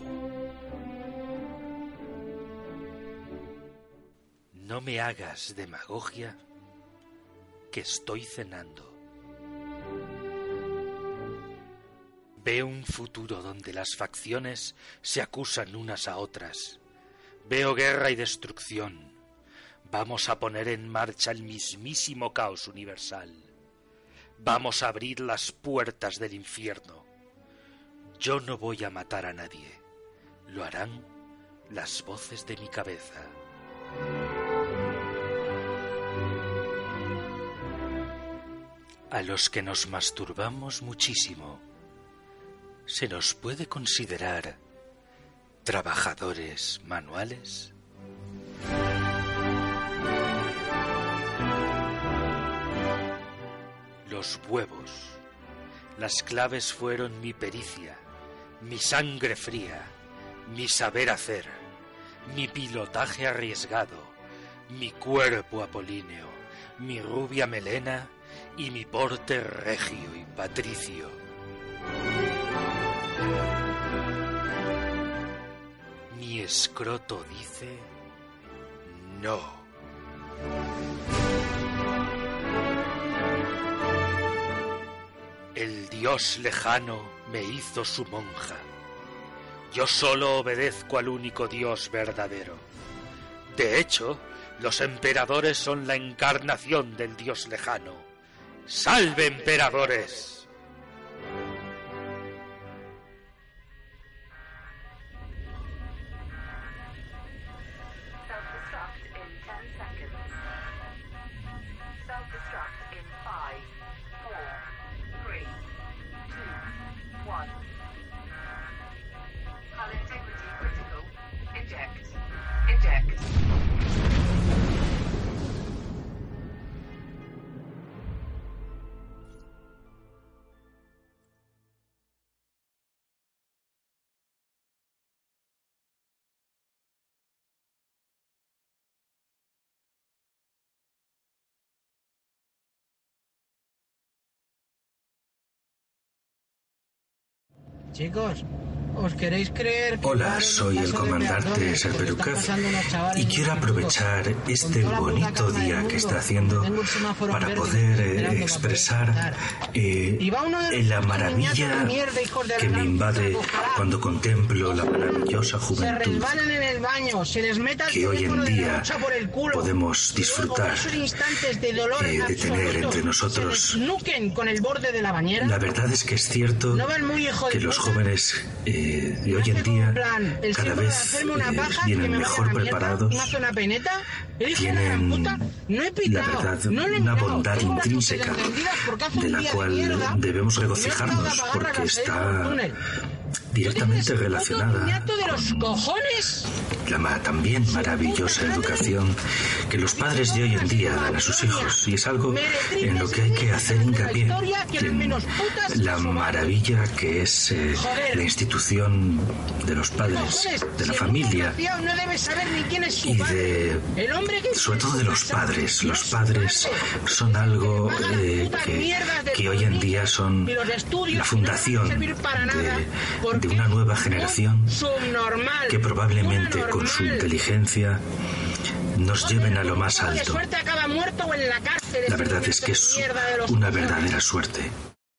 No me hagas demagogia, que estoy cenando. Veo un futuro donde las facciones se acusan unas a otras. Veo guerra y destrucción. Vamos a poner en marcha el mismísimo caos universal. Vamos a abrir las puertas del infierno. Yo no voy a matar a nadie. Lo harán las voces de mi cabeza. A los que nos masturbamos muchísimo, ¿se nos puede considerar trabajadores manuales? Los huevos. Las claves fueron mi pericia, mi sangre fría, mi saber hacer, mi pilotaje arriesgado, mi cuerpo apolíneo, mi rubia melena y mi porte regio y patricio. Mi escroto dice no. El dios lejano me hizo su monja. Yo solo obedezco al único dios verdadero. De hecho, los emperadores son la encarnación del dios lejano. ¡Salve emperadores! Chicos, ¿os queréis creer que Hola, soy el comandante chavales y quiero aprovechar este bonito día que está haciendo para poder expresar eh, la maravilla que me invade cuando contemplo la maravillosa juventud que hoy en día podemos disfrutar eh, de tener entre nosotros. se desnuquen con el borde de la bañera. La verdad es que es cierto ¿No ven muy hijo de que los jóvenes eh, de hoy en día plan, el cada vez una eh, paja, que vienen me mejor la preparados, la tienen puta, no he la pitado, verdad no lo he una bondad intrínseca de la cual mierda, debemos y regocijarnos porque la está. Directamente ¡Puto relacionada de los cojones! la ma- también maravillosa educación que los padres de hoy en día dan a sus hijos y es algo en lo que hay que hacer hincapié en la maravilla que es eh, la institución de los padres, de la familia y de sobre todo de los padres. Los padres son algo eh, que, que hoy en día son la fundación de, de una nueva generación que probablemente con su inteligencia nos lleven a lo más alto. la verdad es que es una verdadera suerte.